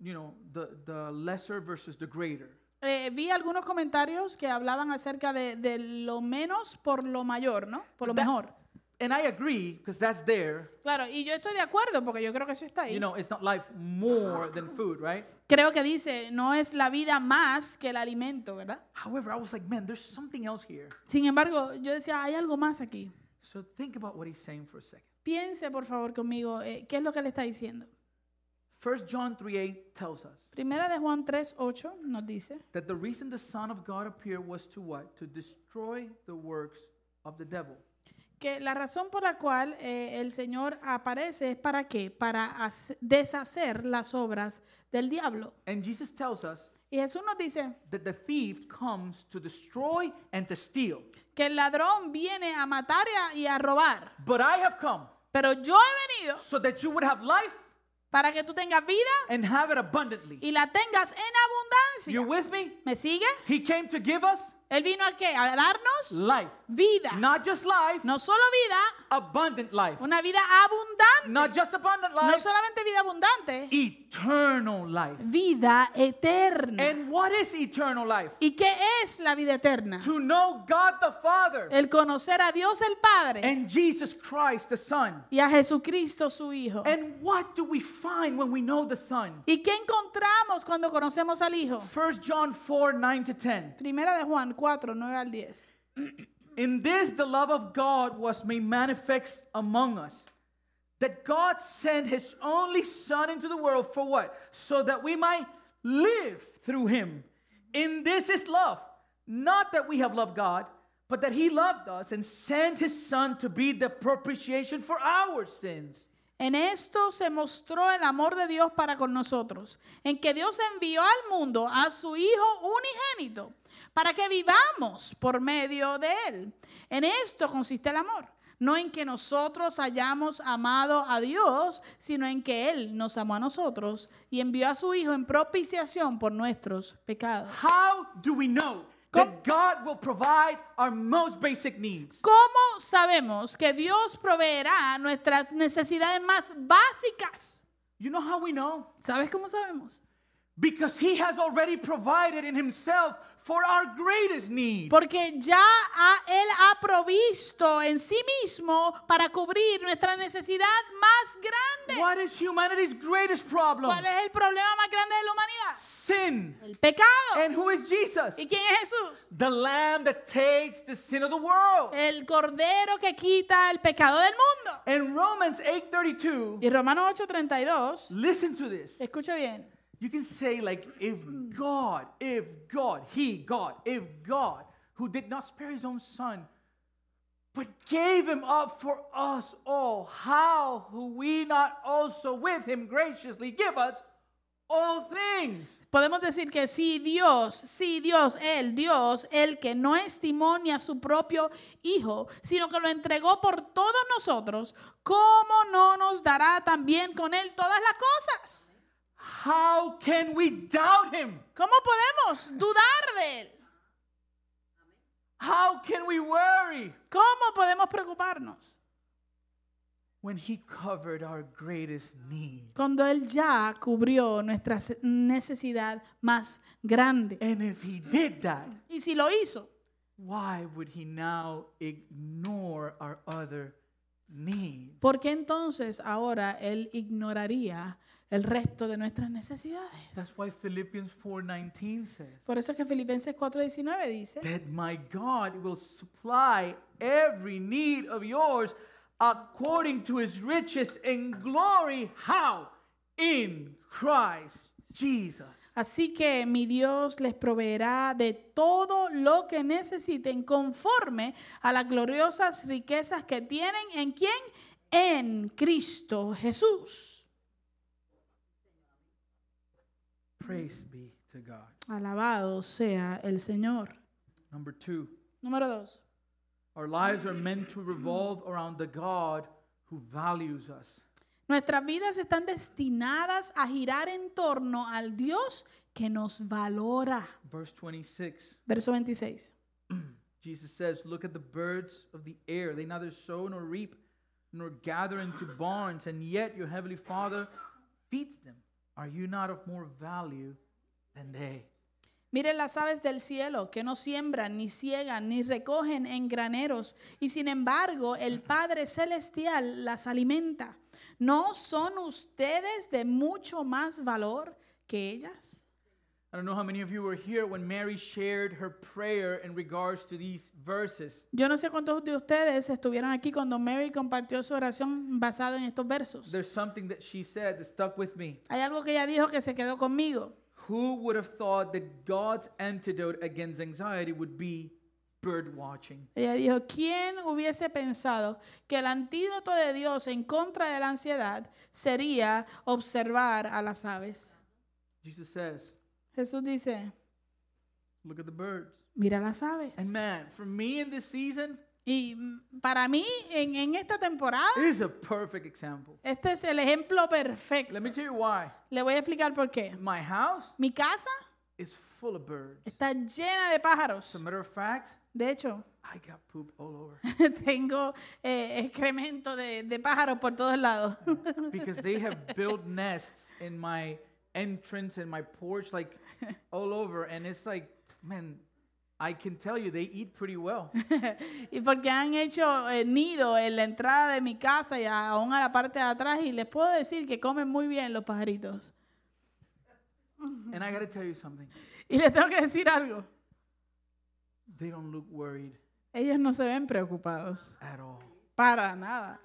you know, the, the lesser versus the greater. Eh, vi algunos comentarios que hablaban acerca de, de lo menos por lo mayor, ¿no? Por lo That- mejor. And I agree, because that's there. Claro, y yo estoy de acuerdo porque yo creo que eso está ahí. You know, it's not life more than food, right? Creo que dice, no es la vida más que el alimento, ¿verdad? However, I was like, man, there's something else here. Sin embargo, yo decía, hay algo más aquí. So think about what he's saying for a second. Piense, por favor, conmigo, eh, ¿qué es lo que le está diciendo? 1 John 3 8 tells us Primera de Juan 3, 8 nos dice that the reason the Son of God appeared was to what? To destroy the works of the devil. Que la razón por la cual eh, el Señor aparece es para qué? Para hace- deshacer las obras del diablo. And Jesus tells us Y Jesús nos dice that the thief comes to destroy and to steal. que el ladrón viene a matar y a, y a robar. But I have come Pero yo he venido so that you would have life para que tú tengas vida and have it abundantly. y la tengas en You abundancia. with me? ¿Me sigue? He came to give us Él vino a qué? A darnos life. vida. Not just life, No solo vida, abundant life. una vida abundante. Not just abundant No life, solamente vida abundante, eternal life. vida eterna. And what is eternal life? ¿Y qué es la vida eterna? To know God the Father El conocer a Dios el Padre and Jesus Christ the Son. y a Jesucristo su Hijo. And what do we find when we know the Son? ¿Y qué encontramos cuando conocemos al Hijo? 1 John 4 9 to 10. Primera de Juan 4, 9 al 10. In this, the love of God was made manifest among us. That God sent his only Son into the world for what? So that we might live through him. In this is love. Not that we have loved God, but that he loved us and sent his Son to be the propitiation for our sins. En esto se mostró el amor de Dios para con nosotros, en que Dios envió al mundo a su Hijo unigénito, para que vivamos por medio de Él. En esto consiste el amor, no en que nosotros hayamos amado a Dios, sino en que Él nos amó a nosotros y envió a su Hijo en propiciación por nuestros pecados. How do we know that God will provide our most basic needs? ¿Cómo sabemos que Dios proveerá nuestras necesidades más básicas? You know how we know? ¿Sabes cómo sabemos? Because he has already provided in himself for our greatest need. Porque ya ha- Él ha provisto en sí mismo para cubrir nuestra necesidad más grande. What is humanity's greatest problem? ¿Cuál es el problema más grande de la humanidad? Sin. El pecado. And who is Jesus? ¿Y quién es Jesús? The lamb that takes the sin of the world. El cordero que quita el pecado del mundo. In Romans 8:32, Y Romanos 8:32, listen to this. escucha bien. You can say like if God, if God, he God, if God who did not spare his own son but gave him up for us all, how will we not also with him graciously give us all things? Podemos decir que si Dios, si Dios, el Dios, el que no estimó ni a su propio Hijo, sino que lo entregó por todos nosotros, ¿cómo no nos dará también con Él todas las cosas? How can we doubt him? ¿Cómo podemos dudar de Él? How can we worry ¿Cómo podemos preocuparnos? when he covered our greatest need? Cuando Él ya cubrió nuestra necesidad más grande. And if he did that, Y si lo hizo, why would he now ignore our other needs. ¿Por qué entonces ahora Él ignoraría el resto de nuestras necesidades? That's why Philippians 4:19 says Por eso es que Filipenses 4:19 dice, that my God will supply every need of yours according to his riches in glory. How? In Christ Jesus. así que mi Dios les proveerá de todo lo que necesiten conforme a las gloriosas riquezas que tienen en quién? En Cristo Jesús. Praise be to God. Alabado sea el Señor. Number two, Número dos. our lives are meant to revolve around the God who values us. Nuestras vidas están destinadas a girar en torno al Dios que nos valora. Verse 26. Verso 26. [clears throat] Jesus says, Look at the birds of the air. They neither sow nor reap nor gather into barns, and yet your heavenly Father feeds them. Are you not of more value than they? Miren las aves del cielo que no siembran, ni ciegan, ni recogen en graneros, y sin embargo el Padre Celestial las alimenta. ¿No son ustedes de mucho más valor que ellas? I don't know how many of you were here when Mary shared her prayer in regards to these verses. Yo no sé cuántos de ustedes estuvieron aquí cuando Mary compartió su oración basada en estos versos. There's something that she said that stuck with me. Hay algo que ella dijo que se quedó conmigo. Who would have thought that God's antidote against anxiety would be bird watching? Ella dijo, ¿quién hubiese pensado que el antídoto de Dios en contra de la ansiedad sería observar a las aves? Jesus says, Jesús dice, Look at the birds. mira las aves. And man, for me in this season, Y para mí, en, en esta temporada, is a perfect example. este es el ejemplo perfecto. Let me tell you why. Le voy a explicar por qué. My house Mi casa is full of birds. está llena de As pájaros. a matter of fact, De hecho, I got poop all over [laughs] tengo eh, excremento de, de pájaros por todos lados. because they have built nests in my entrance and my porch, like [laughs] all over. And it's like, man, I can tell you they eat pretty well. [laughs] y porque han hecho eh, nido en la entrada de mi casa y a- aún a la parte de atrás y les puedo decir que comen muy bien los pajaritos. and I got to tell you something. [laughs] Y les tengo que decir algo. They don't look worried Ellos no se ven preocupados. at all. Para nada.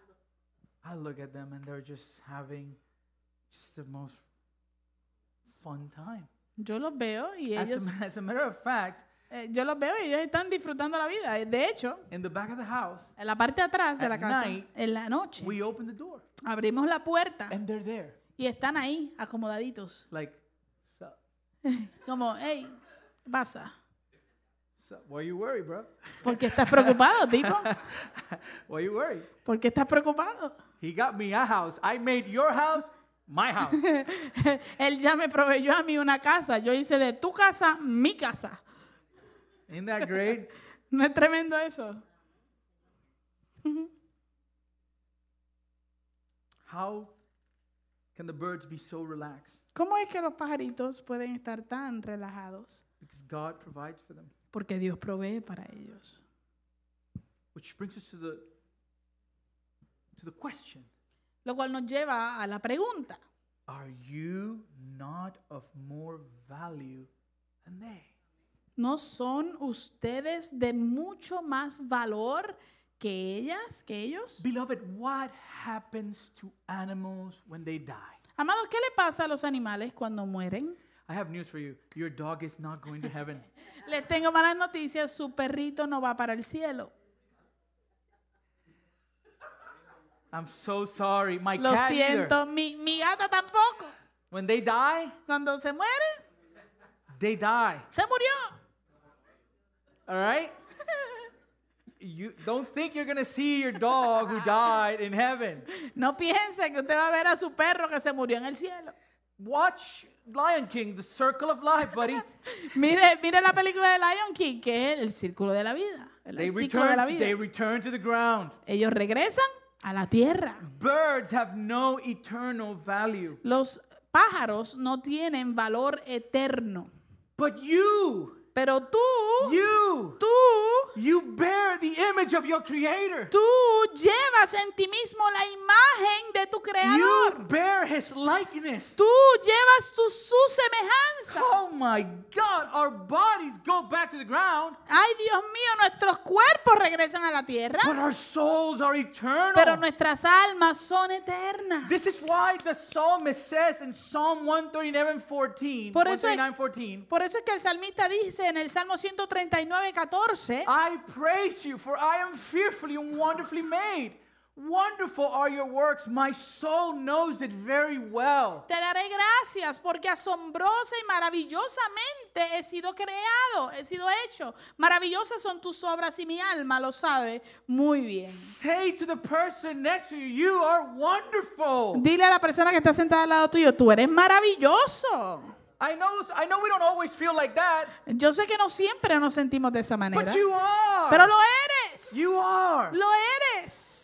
I look at them and they're just having just the most fun time. Yo los veo y As ellos, a, as a matter of fact, eh, yo los veo y ellos están disfrutando la vida. De hecho, in the back of the house, en la parte de atrás de la casa, night, en la noche, we open the door abrimos la puerta and they're there. y están ahí acomodaditos. [laughs] Like, sup? Como, hey, ¿qué pasa? Why you worried, bro? ¿Por qué estás preocupado, [laughs] tipo? Why you worried? ¿Por qué estás preocupado? He got me a house. I made your house my house. [laughs] Él ya me proveyó a mí una casa. Yo hice de tu casa mi casa. Isn't that great? [laughs] ¿No es tremendo eso? [laughs] How can the birds be so relaxed? ¿Cómo es que los pajaritos pueden estar tan relajados? Because God provides for them. Porque Dios provee para ellos. Which brings us to the to the question. Lo cual nos lleva a la pregunta. Are you not of more value than they? ¿No son ustedes de mucho más valor que ellas, que ellos? Beloved, what happens to animals when they die? Amados, ¿qué le pasa a los animales cuando mueren? I have news for you. Your dog is not going to heaven. [laughs] Les tengo malas noticias, su perrito no va para el cielo. I'm so sorry. My Lo cat either. siento, mi, mi gata tampoco. When they die, Cuando se muere, they die. se murió. All right? [laughs] You don't think you're going to see your dog who died in heaven. No piense que usted va a ver a su perro que se murió en el cielo. Watch Lion King, The Circle of Life, buddy. [laughs] Mire, mire la película de Lion King, que es el círculo de la vida. El They ciclo de la return, vida. they return to the ground. Ellos regresan a la tierra. Birds have no eternal value. Los pájaros no tienen valor eterno. But you, Pero tú, you, tú, you bear the image of your Creator. tú llevas en ti mismo la imagen de tu You creador. bear His likeness. Tú llevas tu, su semejanza. Oh my God, our bodies go back to the ground, Ay, Dios mío, nuestros cuerpos regresan a la tierra, but our souls are eternal. pero nuestras almas son eternas. This is why the psalmist says in Psalm 139 14, Por eso es- 139 14, Por eso es que el salmista dice en el Salmo 139, 14, I praise you, for I am fearfully and wonderfully made. Wonderful are your works. My soul knows it very well. te daré gracias porque asombrosa y maravillosamente he sido creado, he sido hecho. Maravillosas son tus obras y mi alma lo sabe muy bien. Say to the person next to you, You are wonderful. Dile a la persona que está sentada al lado tuyo, tú eres maravilloso. I know, I know we don't always feel like that, Yo sé que no siempre nos sentimos de esa manera, but you are. pero lo eres. You are. Lo eres.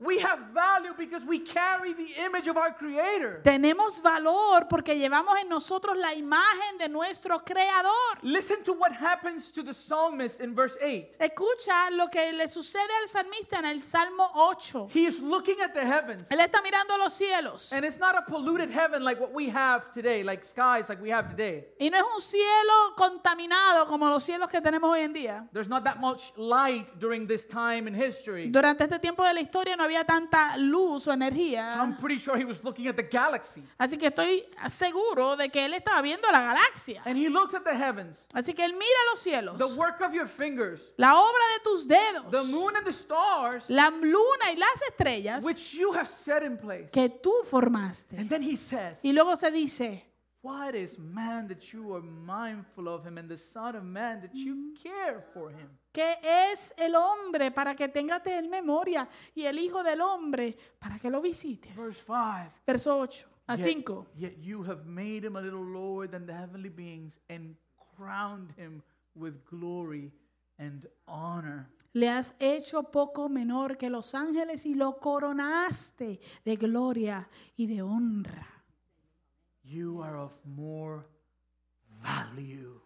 We have value because we carry the image of our Creator. Tenemos valor porque llevamos en nosotros la imagen de nuestro creador. Listen to what happens to the psalmist in verse 8. Escucha lo que le sucede al salmista en el Salmo 8. He is looking at the heavens, Él está mirando los cielos. and it's not a polluted heaven like what we have today, like skies like we have today. Y no es un cielo contaminado como los cielos que tenemos hoy en día. There's not that much light during this time in history. Durante este tiempo de la historia no había tanta luz o I'm energía. pretty sure he was looking at the galaxy. Así que estoy seguro de que él estaba viendo la galaxia. And he looks at the heavens, Así que él mira los cielos. the work of your fingers, La obra de tus the dedos. moon and the stars, La luna y las estrellas which you have set in place. que tú formaste. And then he says, Y luego se dice, What is man that you are mindful of him, and the Son of Man that you care for him? ¿Qué es el hombre para que tengas en memoria y el hijo del hombre para que lo visites? Verse 5. Verso 8 a Yet- 5. Yet you have made him a little lower than the heavenly beings and crowned him with glory and honor. Le has hecho poco menor que los ángeles y lo coronaste de gloria y de honra. You are of more value.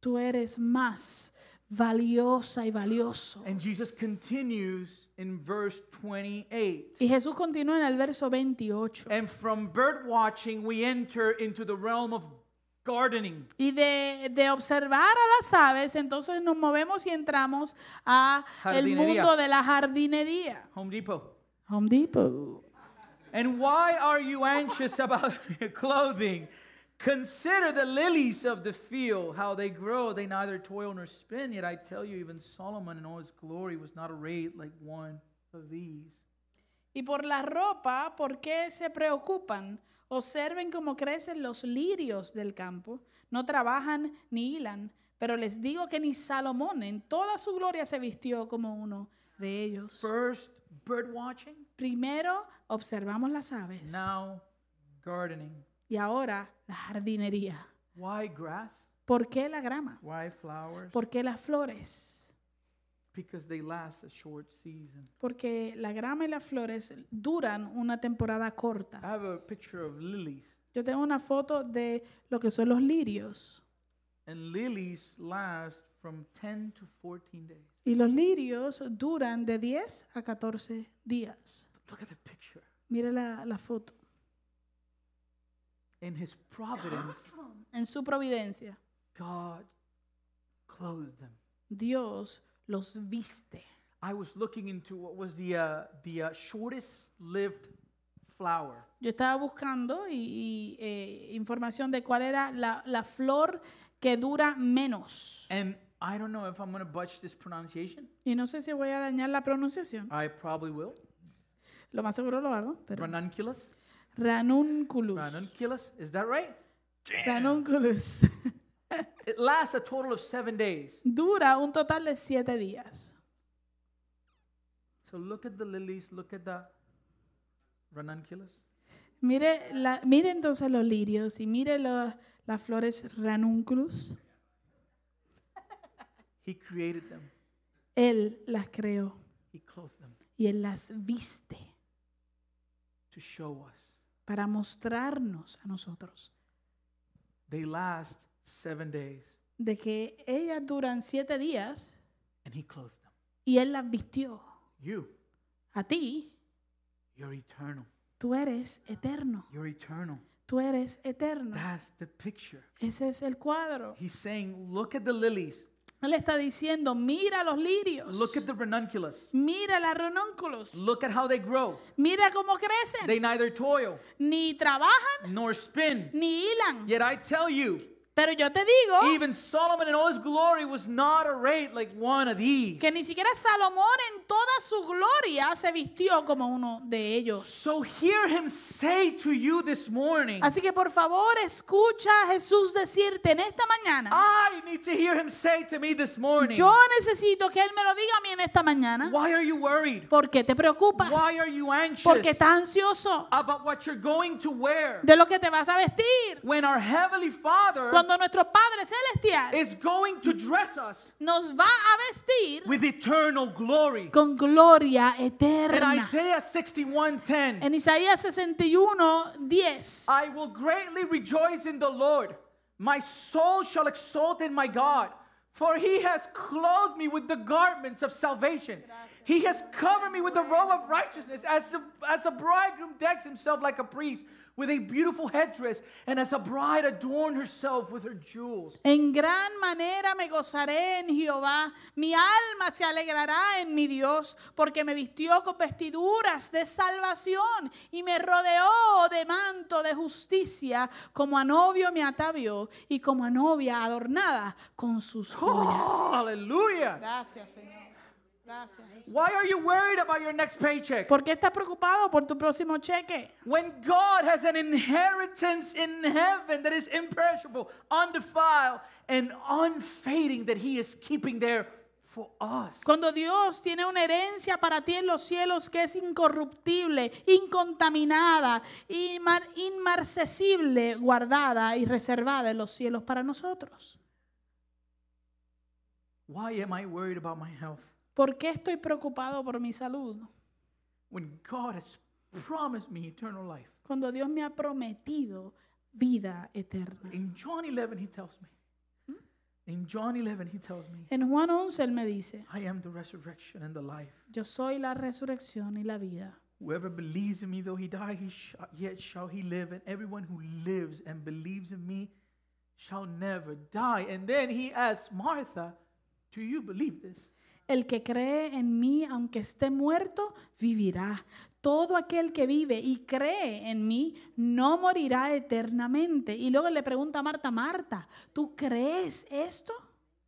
Tú eres más valiosa y valioso. And Jesus continues in verse 28. Y Jesús continúa en el verso 28. And from bird watching, we enter into the realm of gardening. Y de, de observar a las aves, entonces nos movemos y entramos a el mundo de la jardinería. Home Depot. Home Depot. And why are you anxious about [laughs] clothing? Consider the lilies of the field, how they grow. They neither toil nor spin. Yet I tell you, even Solomon in all his glory was not arrayed like one of these. Y por la ropa, ¿por qué se preocupan? Observen cómo crecen los lirios del campo. No trabajan ni hilan, pero les digo que ni Salomón en toda su gloria se vistió como uno de ellos. First, bird watching. Primero observamos las aves Now, gardening. Y ahora la jardinería. Why grass? ¿Por qué la grama? Why flowers? ¿Por qué las flores? Because they last a short season. Porque la grama y las flores duran una temporada I corta. have a picture of lilies, Yo tengo una foto de lo que son los lirios. and lilies last from 10 to 14 days. Y los lirios duran de 10 a 14 días. Look at the picture. Mire la, la foto. In his providence, [gasps] En su providencia, God clothed them. Dios los viste. I was looking into what was the uh, the uh, shortest lived flower. Yo estaba buscando y, y, eh, información de cuál era la, la flor que dura menos. And I don't know if I'm going to butch this pronunciation. Y no sé si voy a dañar la pronunciación. I probably will. Lo más seguro lo hago. Pero Ranunculus. Ranunculus. Ranunculus. Is that right? Ranunculus. [laughs] It lasts a total of seven days. Dura un total de siete días. So look at the lilies. Look at the ranunculus. Mire, la, mire entonces los lirios y mire los- las flores ranunculus. [laughs] He created them. Él las creó He clothed them y Él las viste to show us. Para mostrarnos a nosotros. They last seven days. de que ellas duran siete días and he clothed them. y Él las vistió. You, A ti, you're eternal. tú eres eterno. You're eternal. Tú eres eterno. That's the picture. Ese es el cuadro. He's saying, look at the lilies. Él está diciendo, mira los lirios. Look at the ranunculus. Mira las renúnculos. Look at how they grow. Mira cómo crecen. They neither toil Ni trabajan, nor spin. ni hilan. Yet I tell you, Pero yo te digo even Solomon in all his glory was not arrayed like one of these. que ni siquiera Salomón en toda su gloria se vistió como uno de ellos. So hear him say to you this morning, Así que por favor escucha a Jesús decirte en esta mañana. I need to hear him say to me this morning, Yo necesito que Él me lo diga a mí en esta mañana. why are you worried? ¿Por qué te preocupas? Why are you anxious Porque estás ansioso about what you're going to wear? de lo que te vas a vestir. When our Heavenly Father Cuando nuestro Padre Celestial is going to dress us nos va a vestir with eternal glory. con gloria In eterna. Isaiah 61:10, En Isaías 61, 10. I will greatly rejoice in the Lord. My soul shall exult in my God, for he has clothed me with the garments of salvation. He has covered me with the robe of righteousness, as a, as a bridegroom decks himself like a priest with a beautiful headdress, and as a bride adorned herself with her jewels. En gran manera me gozaré en Jehová. Mi alma se alegrará en mi Dios, porque me vistió con vestiduras de salvación y me rodeó de manto de justicia, como a novio me atavió y como a novia adornada con sus joyas. Hallelujah. Gracias, Señor. Gracias, Jesús. Why are you worried about your next paycheck? ¿Por qué estás preocupado por tu próximo cheque? When God has an inheritance in heaven that is imperishable, undefiled, and unfading that He is keeping there for us. Cuando Dios tiene una herencia para ti en los cielos que es incorruptible, incontaminada, inmar- inmarcesible, guardada y reservada en los cielos para nosotros. Why am I worried about my health? ¿Por qué estoy preocupado por mi salud? When God has promised me eternal life. Cuando Dios me ha prometido vida eterna. In John 11, He tells me. ¿Mm? In John 11, He tells me, En Juan 11 Él me dice, I am the resurrection and the life. yo soy la resurrección y la vida. Whoever believes in me, though he die, he sh- yet shall he live. And everyone who lives and believes in me shall never die. And then he asks Martha, Do you believe this? El que cree en mí, aunque esté muerto, vivirá. Todo aquel que vive y cree en mí no morirá eternamente. Y luego le pregunta a Marta, Marta, ¿tú crees esto?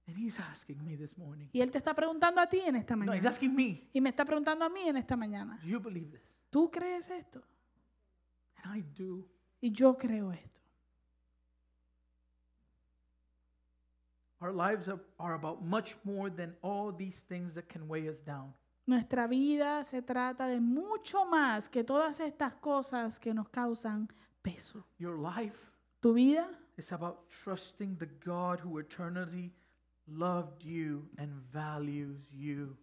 And he's asking me this morning. Y él te está preguntando a ti en esta No, he's mañana. asking me, Y me está preguntando a mí en esta mañana. Do you believe this? ¿Tú crees esto? And I do. Y yo creo esto. Our lives are, are about much more than all these things that can weigh us down. Nuestra vida se trata de mucho más que todas estas cosas que nos causan peso. Your life Tu vida is about trusting the God who eternally loved you and values you.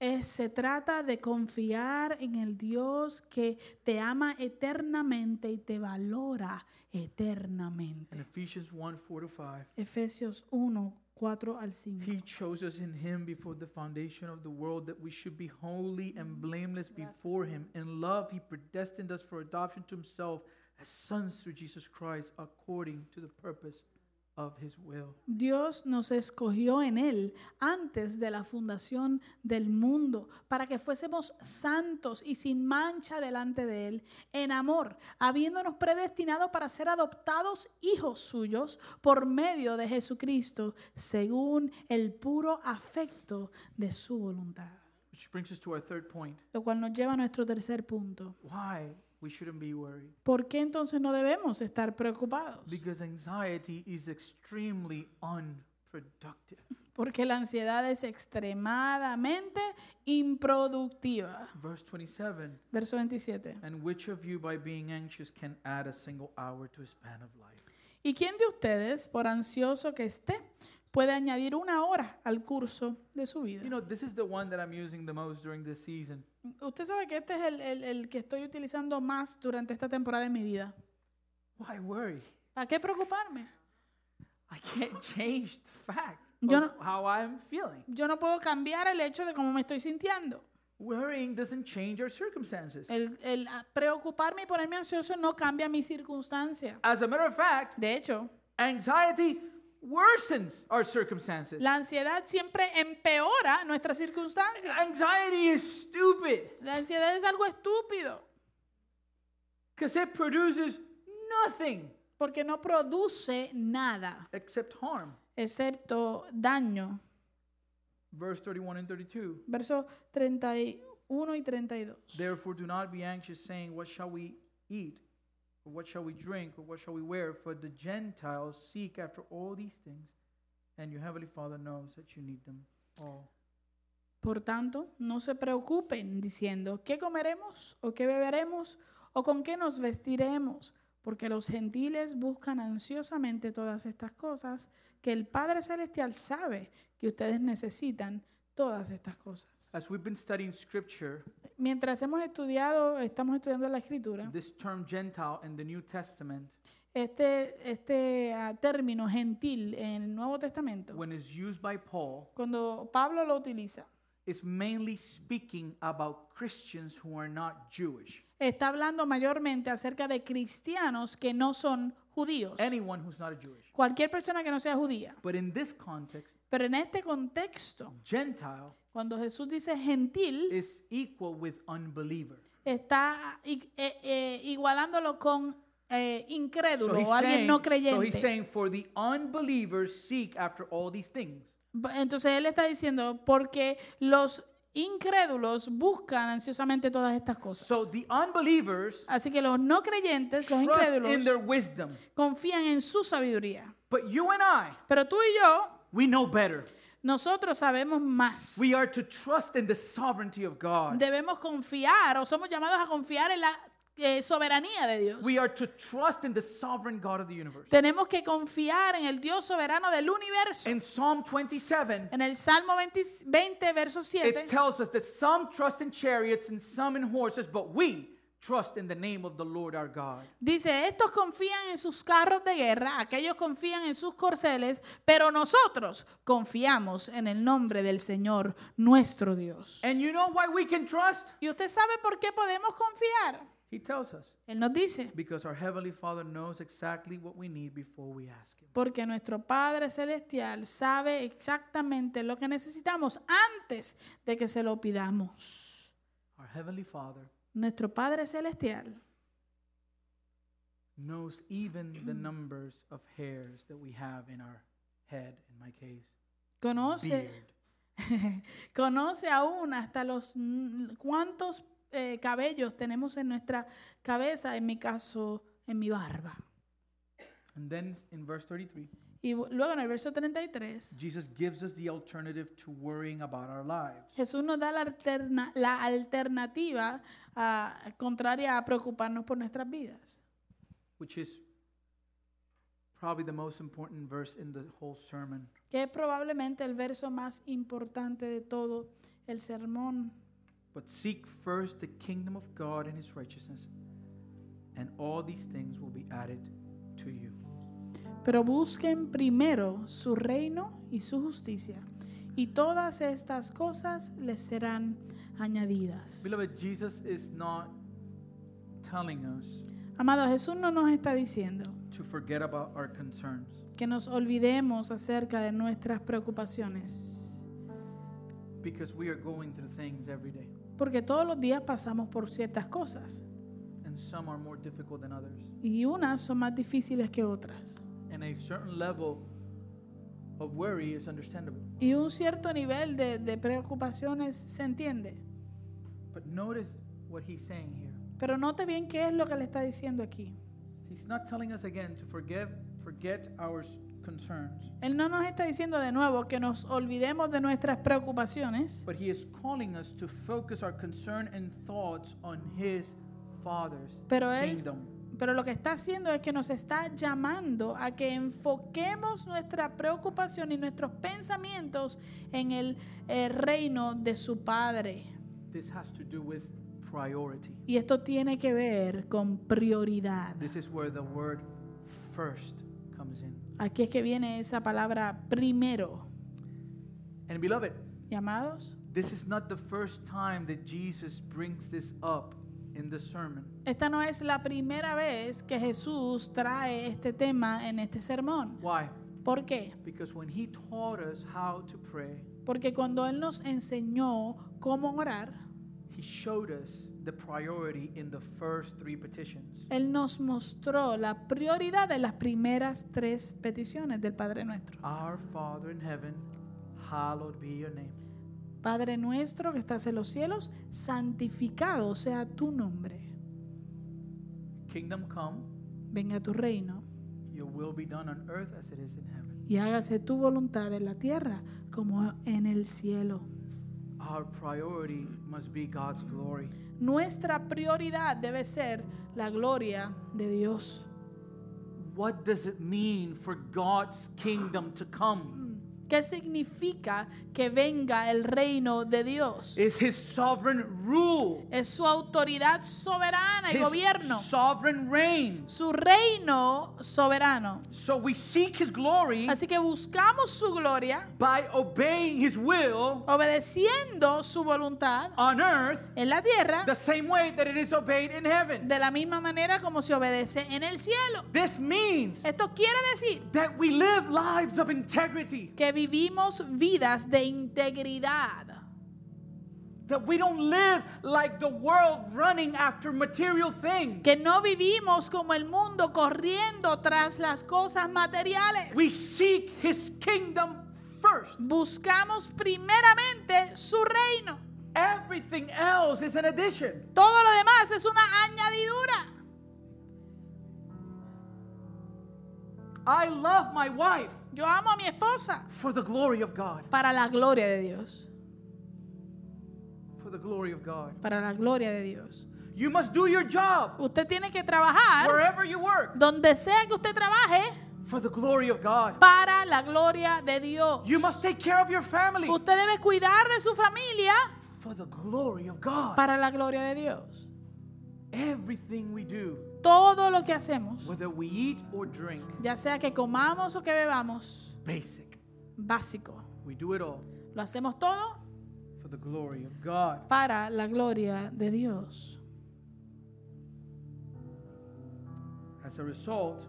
Es- se trata de confiar en el Dios que te ama eternamente y te valora eternamente. In eternamente. Ephesians 1, 4 5, Efesios 1, 4 al 5. He chose us in Him before the foundation of the world that we should be holy and blameless before Him. In love, He predestined us for adoption to Himself as sons through Jesus Christ according to the purpose of His will. Dios nos escogió en Él antes de la fundación del mundo para que fuésemos santos y sin mancha delante de Él, en amor, habiéndonos predestinado para ser adoptados hijos suyos por medio de Jesucristo, según el puro afecto de su voluntad. Which brings us to our third point Lo cual nos lleva a nuestro tercer punto. why we shouldn't be worried. ¿Por qué entonces no debemos estar preocupados? Because anxiety is extremely unproductive. Porque la ansiedad es extremadamente improductiva. Verse 27 Verso 27. And which of you, by being anxious, can add a single hour to his span of life? ¿Y quién de ustedes, por ansioso que esté, puede añadir una hora al curso de su vida? You know, this is the one that I'm using the most during this season. Usted sabe que este es el, el- el que estoy utilizando más durante esta temporada de mi vida. Why worry? ¿Para qué preocuparme? I can't [laughs] change the fact Yo of no- how I'm feeling. Yo no puedo cambiar el hecho de cómo me estoy sintiendo. Worrying doesn't change our circumstances. El, el preocuparme y ponerme ansioso no cambia mi circunstancia. As a matter of fact, De hecho, anxiety worsens our circumstances. la ansiedad siempre empeora nuestra circunstancia. Anxiety is stupid La ansiedad es algo estúpido because it produces nothing porque no produce nada except harm. excepto daño. Verse 31 and 32. Versos 31 y 32. Therefore, do not be anxious, saying, What shall we eat? What shall we drink? Or what shall we wear? For the Gentiles seek after all these things, and your heavenly Father knows that you need them all. Por tanto, no se preocupen diciendo, ¿qué comeremos o qué beberemos o con qué nos vestiremos? Porque los gentiles buscan ansiosamente todas estas cosas que el Padre Celestial sabe que ustedes necesitan todas estas cosas. As we've been studying scripture, Mientras hemos estudiado, estamos estudiando la escritura, this term Gentile in the New Testament, este, este ah, término gentil en el Nuevo Testamento, when it's used by Paul, cuando Pablo lo utiliza, is mainly speaking about Christians who are not Jewish. está hablando mayormente acerca de cristianos que no son judíos. Anyone who's not a Jewish. Cualquier persona que no sea judía. But in this context, Pero en este contexto, Gentile cuando Jesús dice gentil, is equal with unbeliever. está i- eh, eh, igualándolo con eh, incrédulo he's, o alguien saying, no so he's creyente. saying, for the unbelievers seek after all these things. B- Entonces él está diciendo, porque los incrédulos buscan ansiosamente todas estas cosas. So the unbelievers Así que los no creyentes, los trust in incrédulos, their wisdom. confían en su sabiduría. But you and I, Pero tú y yo, we know better. nosotros sabemos más. We are to trust in the sovereignty of God. Debemos confiar o somos llamados a confiar en la eh, soberanía de Dios. We are to trust in the sovereign God of the universe. Tenemos que confiar en el Dios soberano del universo. In Psalm 27, En el Salmo 20, 20, verso 7, it tells us that some trust in chariots and some in horses, but we trust in the name of the Lord our God. dice, estos confían en sus carros de guerra, aquellos confían en sus corceles, pero nosotros confiamos en el nombre del Señor, nuestro Dios. And you know why we can trust? ¿Y usted sabe por qué podemos confiar? He tells us. Él nos dice, Because our Heavenly Father knows exactly what we need before we ask Him. porque nuestro Padre Celestial sabe exactamente lo que necesitamos antes de que se lo pidamos. Our Heavenly Father Nuestro Padre Celestial knows even the numbers of hairs that we have in our head, in my case. conoce, [laughs] conoce aún hasta los cuántos eh, cabellos tenemos en nuestra cabeza, en mi caso, en mi barba. And then in verse 33, Y luego en el verso 33, Jesus gives us the alternative to worrying about our lives. Jesús nos da la, alterna- la alternativa ah, contraria a preocuparnos por nuestras vidas, which is probably the most important verse in the whole sermon. que es probablemente el verso más importante de todo el sermón. But seek first the kingdom of God and his righteousness, and all these things will be added to you. Pero busquen primero su reino y su justicia, y todas estas cosas les serán añadidas. Beloved, Jesus is not telling us Amado, Jesús no nos está diciendo to forget about our concerns. que nos olvidemos acerca de nuestras preocupaciones, Because we are going through things every day, porque todos los días pasamos por ciertas cosas, and some are more difficult than others. y unas son más difíciles que otras. And a certain level of worry is understandable. Y un cierto nivel de, de preocupaciones se entiende. But notice what he's saying here. Pero note bien qué es lo que le está diciendo aquí. He's not telling us again to forget forget our concerns, Él no nos está diciendo de nuevo que nos olvidemos de nuestras preocupaciones, but he is calling us to focus our concern and thoughts on his Father's Pero él- kingdom. Pero lo que está haciendo es que nos está llamando a que enfoquemos nuestra preocupación y nuestros pensamientos en el eh, reino de su Padre. This has to do with priority. Y esto tiene que ver con prioridad. This is where the word first comes in. Aquí es que viene esa palabra primero. And beloved, Y amados, this is not the first time that Jesus brings this up in the sermon. esta no es la primera vez que Jesús trae este tema en este sermón. Why? ¿Por qué? Because when he taught us how to pray, Porque cuando Él nos enseñó cómo orar, he showed us the priority in the first three petitions. Él nos mostró la prioridad de las primeras tres peticiones del Padre Nuestro. Our Father in heaven, hallowed be your name. Padre nuestro que estás en los cielos, santificado sea tu nombre. Kingdom come, Venga tu reino your will be done on earth as it is in heaven. y hágase tu voluntad en la tierra como en el cielo. Our priority must be God's glory. Nuestra prioridad debe ser la gloria de Dios. What does it mean for God's kingdom to come? ¿Qué significa que venga el reino de Dios? Is his sovereign rule, Es su autoridad soberana y his gobierno, sovereign reign. su reino soberano. So we seek his glory Así que buscamos su gloria by obeying his will obedeciendo su voluntad on earth en la tierra the same way that it is obeyed in heaven. de la misma manera como se obedece en el cielo. This means Esto quiere decir that we live lives of integrity, que vivimos vidas de integridad, that we don't live like the world running after material things. que no vivimos como el mundo corriendo tras las cosas materiales. We seek his kingdom first. Buscamos primeramente su reino. Everything else is an addition. Todo lo demás es una añadidura. I love my wife Yo amo a mi esposa for the glory of God. para la gloria de Dios, For the glory of God. para la gloria de Dios. You must do your job Usted tiene que trabajar wherever you work donde sea que usted trabaje for the glory of God. para la gloria de Dios. You must take care of your family Usted debe cuidar de su familia for the glory of God. para la gloria de Dios. Everything we do, Todo lo que hacemos, whether we eat or drink, ya sea que comamos o que bebamos, basic. básico. We do it all Lo hacemos todo for the glory of God. para la gloria de Dios. As a result,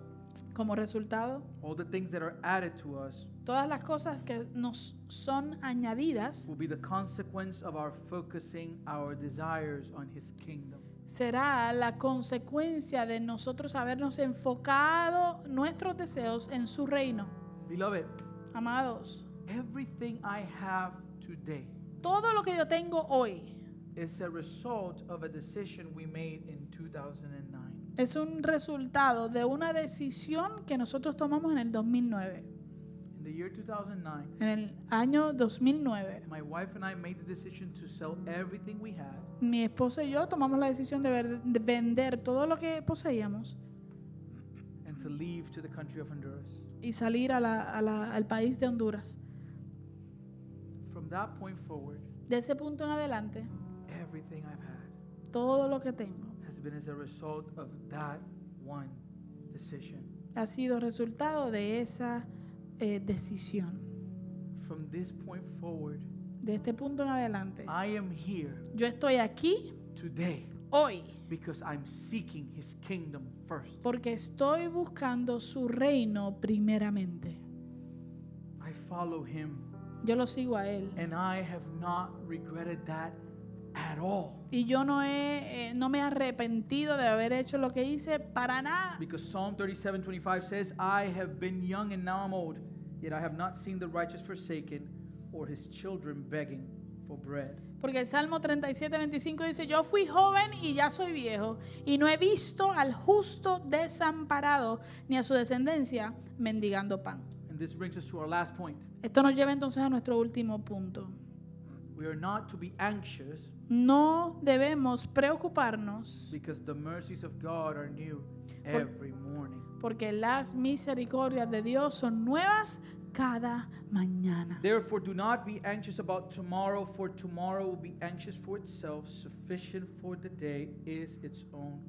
Como resultado, all the things that are added to us todas las cosas que nos son añadidas will be the consequence of our focusing our desires on His kingdom. Será la consecuencia de nosotros habernos enfocado nuestros deseos en su reino. Beloved, Amados, everything I have today todo lo que yo tengo hoy is a result of a decision we made in 2009. es un resultado de una decisión que nosotros tomamos en el 2009. In the year 2009, En el año 2009, my wife and I made the decision to sell everything we had mi esposa y yo tomamos la decisión de, ver- de vender todo lo que poseíamos and to leave to the country of Honduras. y salir a la- a la- al país de Honduras. From that point forward, De ese punto en adelante, everything I've had todo lo que tengo has been as a result of that one decision. ha sido resultado de esa eh, decisión. From this point forward, De este punto en adelante, I am here yo estoy aquí today hoy because I'm seeking His kingdom first. porque estoy buscando su reino primeramente. I follow Him, Yo lo sigo a él. and I have not regretted that at all. Y yo no, he, eh, no me he arrepentido de haber hecho lo que hice para nada. Because Psalm 37 25 says, I have been young and now I'm old, yet I have not seen the righteous forsaken or his children begging for bread. Porque el Salmo 37, 25 dice, yo fui joven y ya soy viejo, y no he visto al justo desamparado, ni a su descendencia mendigando pan. And this brings us to our last point. Esto nos lleva entonces a nuestro último punto. We are not to be anxious No debemos preocuparnos because the mercies of God are new every morning. porque las misericordias de Dios son nuevas cada mañana. Therefore, do not be anxious about tomorrow, for tomorrow will be anxious for itself. Sufficient for the day is its own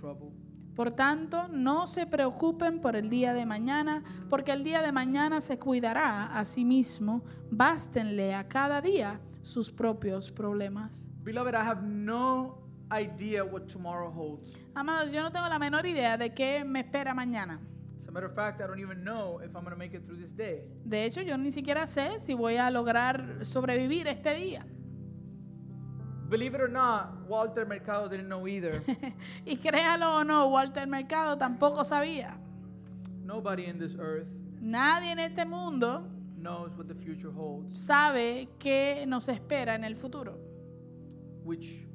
trouble. Por tanto, no se preocupen por el día de mañana, porque el día de mañana se cuidará a sí mismo. Bástenle a cada día sus propios problemas. Beloved, I have no idea what tomorrow holds. Amados, yo no tengo la menor idea de qué me espera mañana. As a matter of fact, I don't even know if I'm going to make it through this day. De hecho, yo ni siquiera sé si voy a lograr sobrevivir este día. Believe it or not, Walter Mercado didn't know either. [laughs] Y créalo o no, Walter Mercado tampoco sabía. Nobody in this earth Nadie en este mundo knows what the future holds, sabe qué nos espera en el futuro, which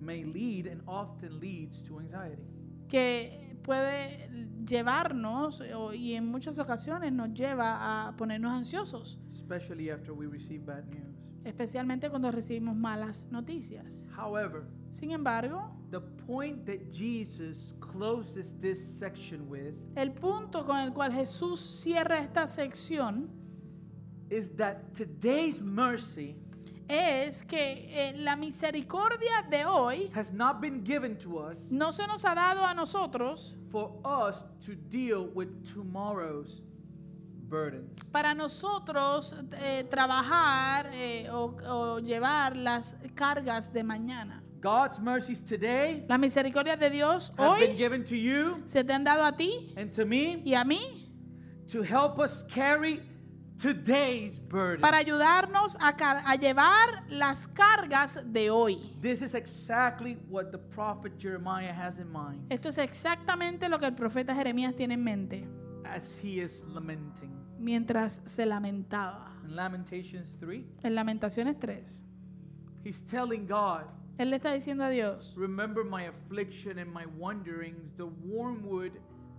may lead and often leads to anxiety. que puede llevarnos o- y en muchas ocasiones nos lleva a ponernos ansiosos, especially after we receive bad news. Especialmente cuando recibimos malas noticias. However, Sin embargo, the point that Jesus closes this section with el punto con el cual Jesús cierra esta sección is that today's mercy es que eh, la misericordia de hoy has not been given to us no se nos ha dado a nosotros for us to deal with tomorrow's. Para nosotros eh, trabajar eh, o, o llevar las cargas de mañana. God's mercies today Las misericordias de Dios have been hoy given to you se te han dado a ti and to me y a mí to help us carry today's burden. para ayudarnos a, a llevar las cargas de hoy. This is exactly what the prophet Jeremiah has in mind Esto es exactamente lo que el profeta Jeremías tiene en mente as he is lamenting. Mientras se lamentaba. In Lamentations 3, En Lamentaciones 3, he's telling God, él le está diciendo a Dios, Remember my affliction and my wanderings, the wormwood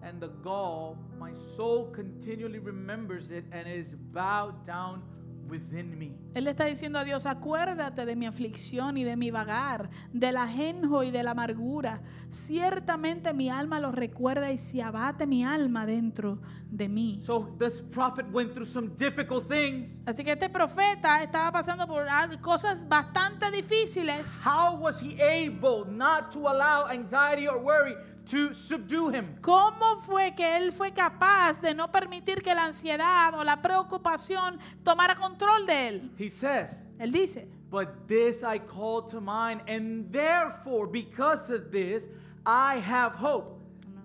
and the gall. My soul continually remembers it and is bowed down within me. Él le está diciendo a Dios, acuérdate de mi aflicción y de mi vagar, del ajenjo y de la amargura. Ciertamente mi alma lo recuerda y se abate mi alma dentro de mí. So this prophet went through some difficult things. Así que este profeta estaba pasando por cosas bastante difíciles. How was he able not to allow anxiety or worry to subdue him? ¿Cómo fue que él fue capaz de no permitir que la ansiedad o la preocupación tomara control de él? He says, Él dice, But this I call to mind, and therefore, because of this, I have hope.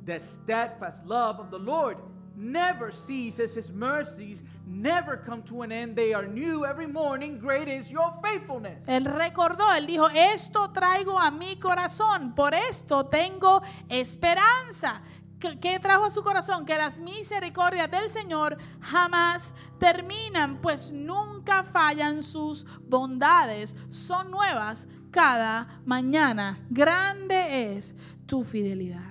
The steadfast love of the Lord never ceases, his mercies never come to an end. They are new every morning. Great is your faithfulness. Recordó, él dijo, esto traigo a mi corazón, por esto tengo esperanza. ¿Qué, qué trajo a su corazón? Que las misericordias del Señor jamás terminan, pues nunca fallan sus bondades. Son nuevas cada mañana. Grande es tu fidelidad.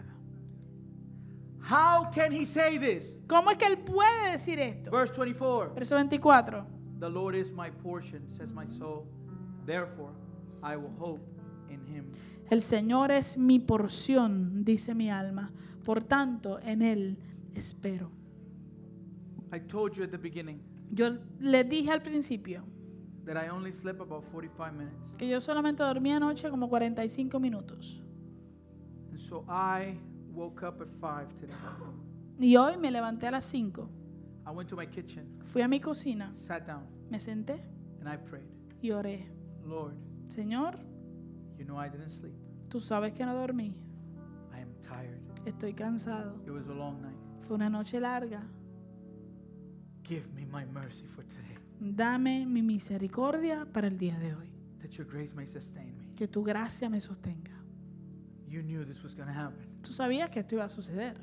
How can he say this? ¿Cómo es que él puede decir esto? Verse 24 Verso 24. The Lord is my portion, says my soul. Therefore, I will hope in him. El Señor es mi porción, dice mi alma. Por tanto, en Él espero. I told you at the beginning Yo le dije al principio that I only slept about 45 minutes. que yo solamente dormía anoche como 45 minutos. And so I woke up at 5 today. Y hoy me levanté a las 5. I went to my kitchen, Fui a mi cocina, sat down, me senté and I prayed. y oré. Lord, Señor, you know I didn't sleep. tú sabes que no dormí. I am tired. Estoy cansado. It was a long night. Fue una noche larga. Give me my mercy for today, Dame mi misericordia para el día de hoy. that your grace may sustain me. Que tu gracia me sostenga. You knew this was going to happen, Tú sabías que esto iba a suceder.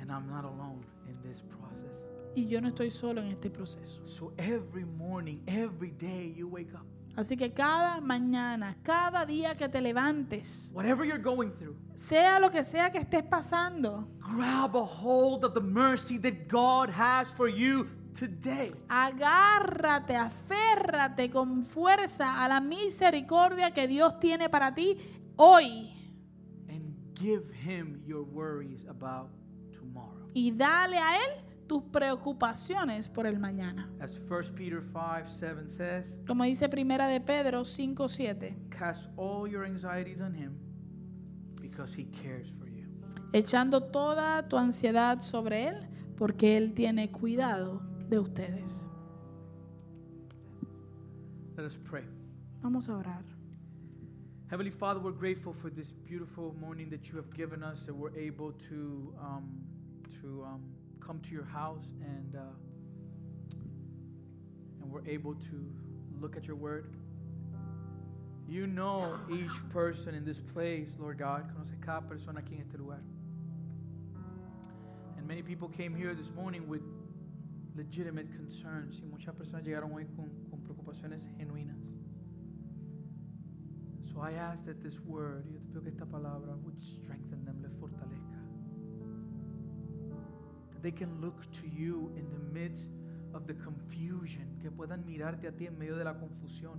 and I'm not alone in this process. Y yo no estoy solo en este proceso. So every morning, every day you wake up, Así que cada mañana, cada día que te levantes, whatever you're going through, sea lo que sea que estés pasando, grab a hold of the mercy that God has for you today. agárrate, aférrate con fuerza a la misericordia que Dios tiene para ti hoy. Give Him your worries about tomorrow. Y dale a Él tus preocupaciones por el mañana. As 1 Peter 5 7 says, Como dice Primera de Pedro 5:7. Cast all your anxieties on Him because He cares for you. echando toda tu ansiedad sobre Él, porque Él tiene cuidado de ustedes. Let us pray. Vamos a orar. Heavenly Father, we're grateful for this beautiful morning that you have given us, that we're able to um, to um, come to your house and uh, and we're able to look at your word. You know each person in this place, Lord God. Conoces cada persona aquí en este lugar. And many people came here this morning with legitimate concerns. Y muchas personas llegaron hoy con, con preocupaciones genuinas. I ask that this word, yo te pido que esta palabra would strengthen them, les fortalezca. That they can look to you in the midst of the confusion, que puedan mirarte a ti en medio de la confusión.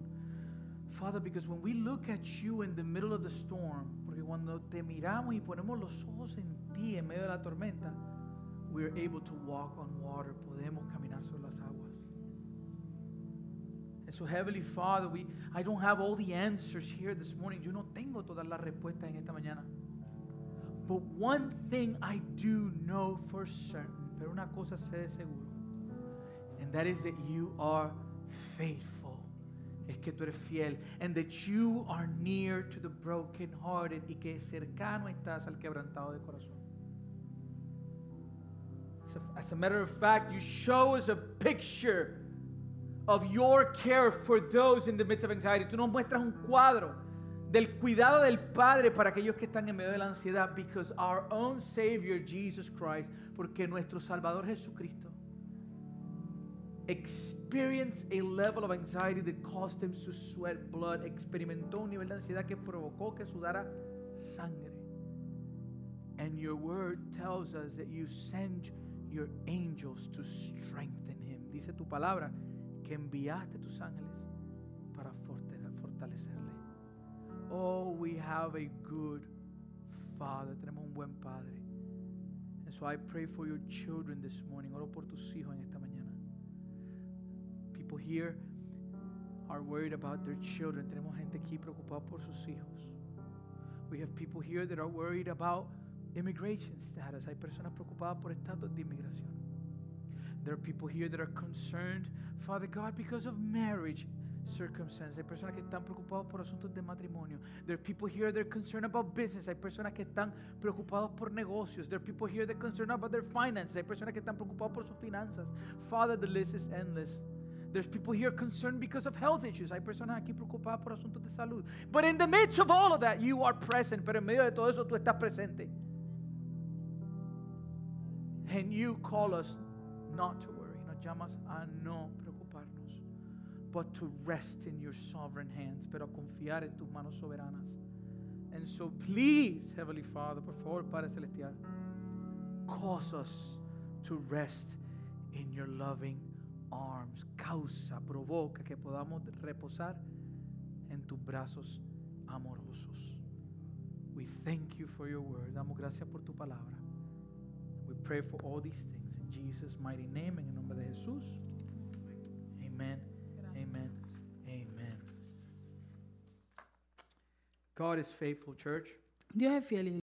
Father, because when we look at you in the middle of the storm, porque cuando te miramos y ponemos los ojos en ti en medio de la tormenta, we are able to walk on water, podemos caminar sobre las aguas. And so, Heavenly Father, we, I don't have all the answers here this morning. Yo no tengo todas las respuestas en esta mañana. But one thing I do know for certain, pero una cosa sé de seguro, and that is that you are faithful. Es que tú eres fiel, and that you are near to the brokenhearted, y que cercano estás al quebrantado de corazón. As a, as a matter of fact, you show us a picture of your care for those in the midst of anxiety. Tú nos muestras un cuadro del cuidado del Padre para aquellos que están en medio de la ansiedad, because our own Savior Jesus Christ, porque nuestro Salvador Jesucristo experienced a level of anxiety that caused him to sweat blood, experimentó un nivel de ansiedad que provocó que sudara sangre. And your word tells us that you send your angels to strengthen him. Dice tu palabra enviaste tus ángeles para fortale- fortalecerle. Oh, we have a good Father. Tenemos un buen Padre. And so I pray for your children this morning. Oro por tus hijos en esta mañana. People here are worried about their children. Tenemos gente aquí preocupada por sus hijos. We have people here that are worried about immigration status. Hay personas preocupadas por estatus de inmigración. There are people here that are concerned, Father God, because of marriage circumstances. Hay personas que están preocupadas por asuntos de matrimonio. There are people here that are concerned about business. Hay personas que están preocupados por negocios. There are people here that are concerned about their finances. Hay personas que están preocupadas por sus finanzas. Father, the list is endless. There's people here concerned because of health issues. Hay personas aquí preocupadas por asuntos de salud. But in the midst of all of that, you are present. Pero en medio de todo eso, tú estás presente. And you call us not to worry. Nos llamas a no preocuparnos, but to rest in your sovereign hands, pero confiar en tus manos soberanas. And so please, Heavenly Father, por favor, Padre Celestial, cause us to rest in your loving arms. Causa, provoca que podamos reposar en tus brazos amorosos. We thank you for your word. Damos gracias por tu palabra. We pray for all these things in Jesus' mighty name, en el nombre de Jesús. Amen. Amen. Amen. God is faithful, church. Dios es fiel.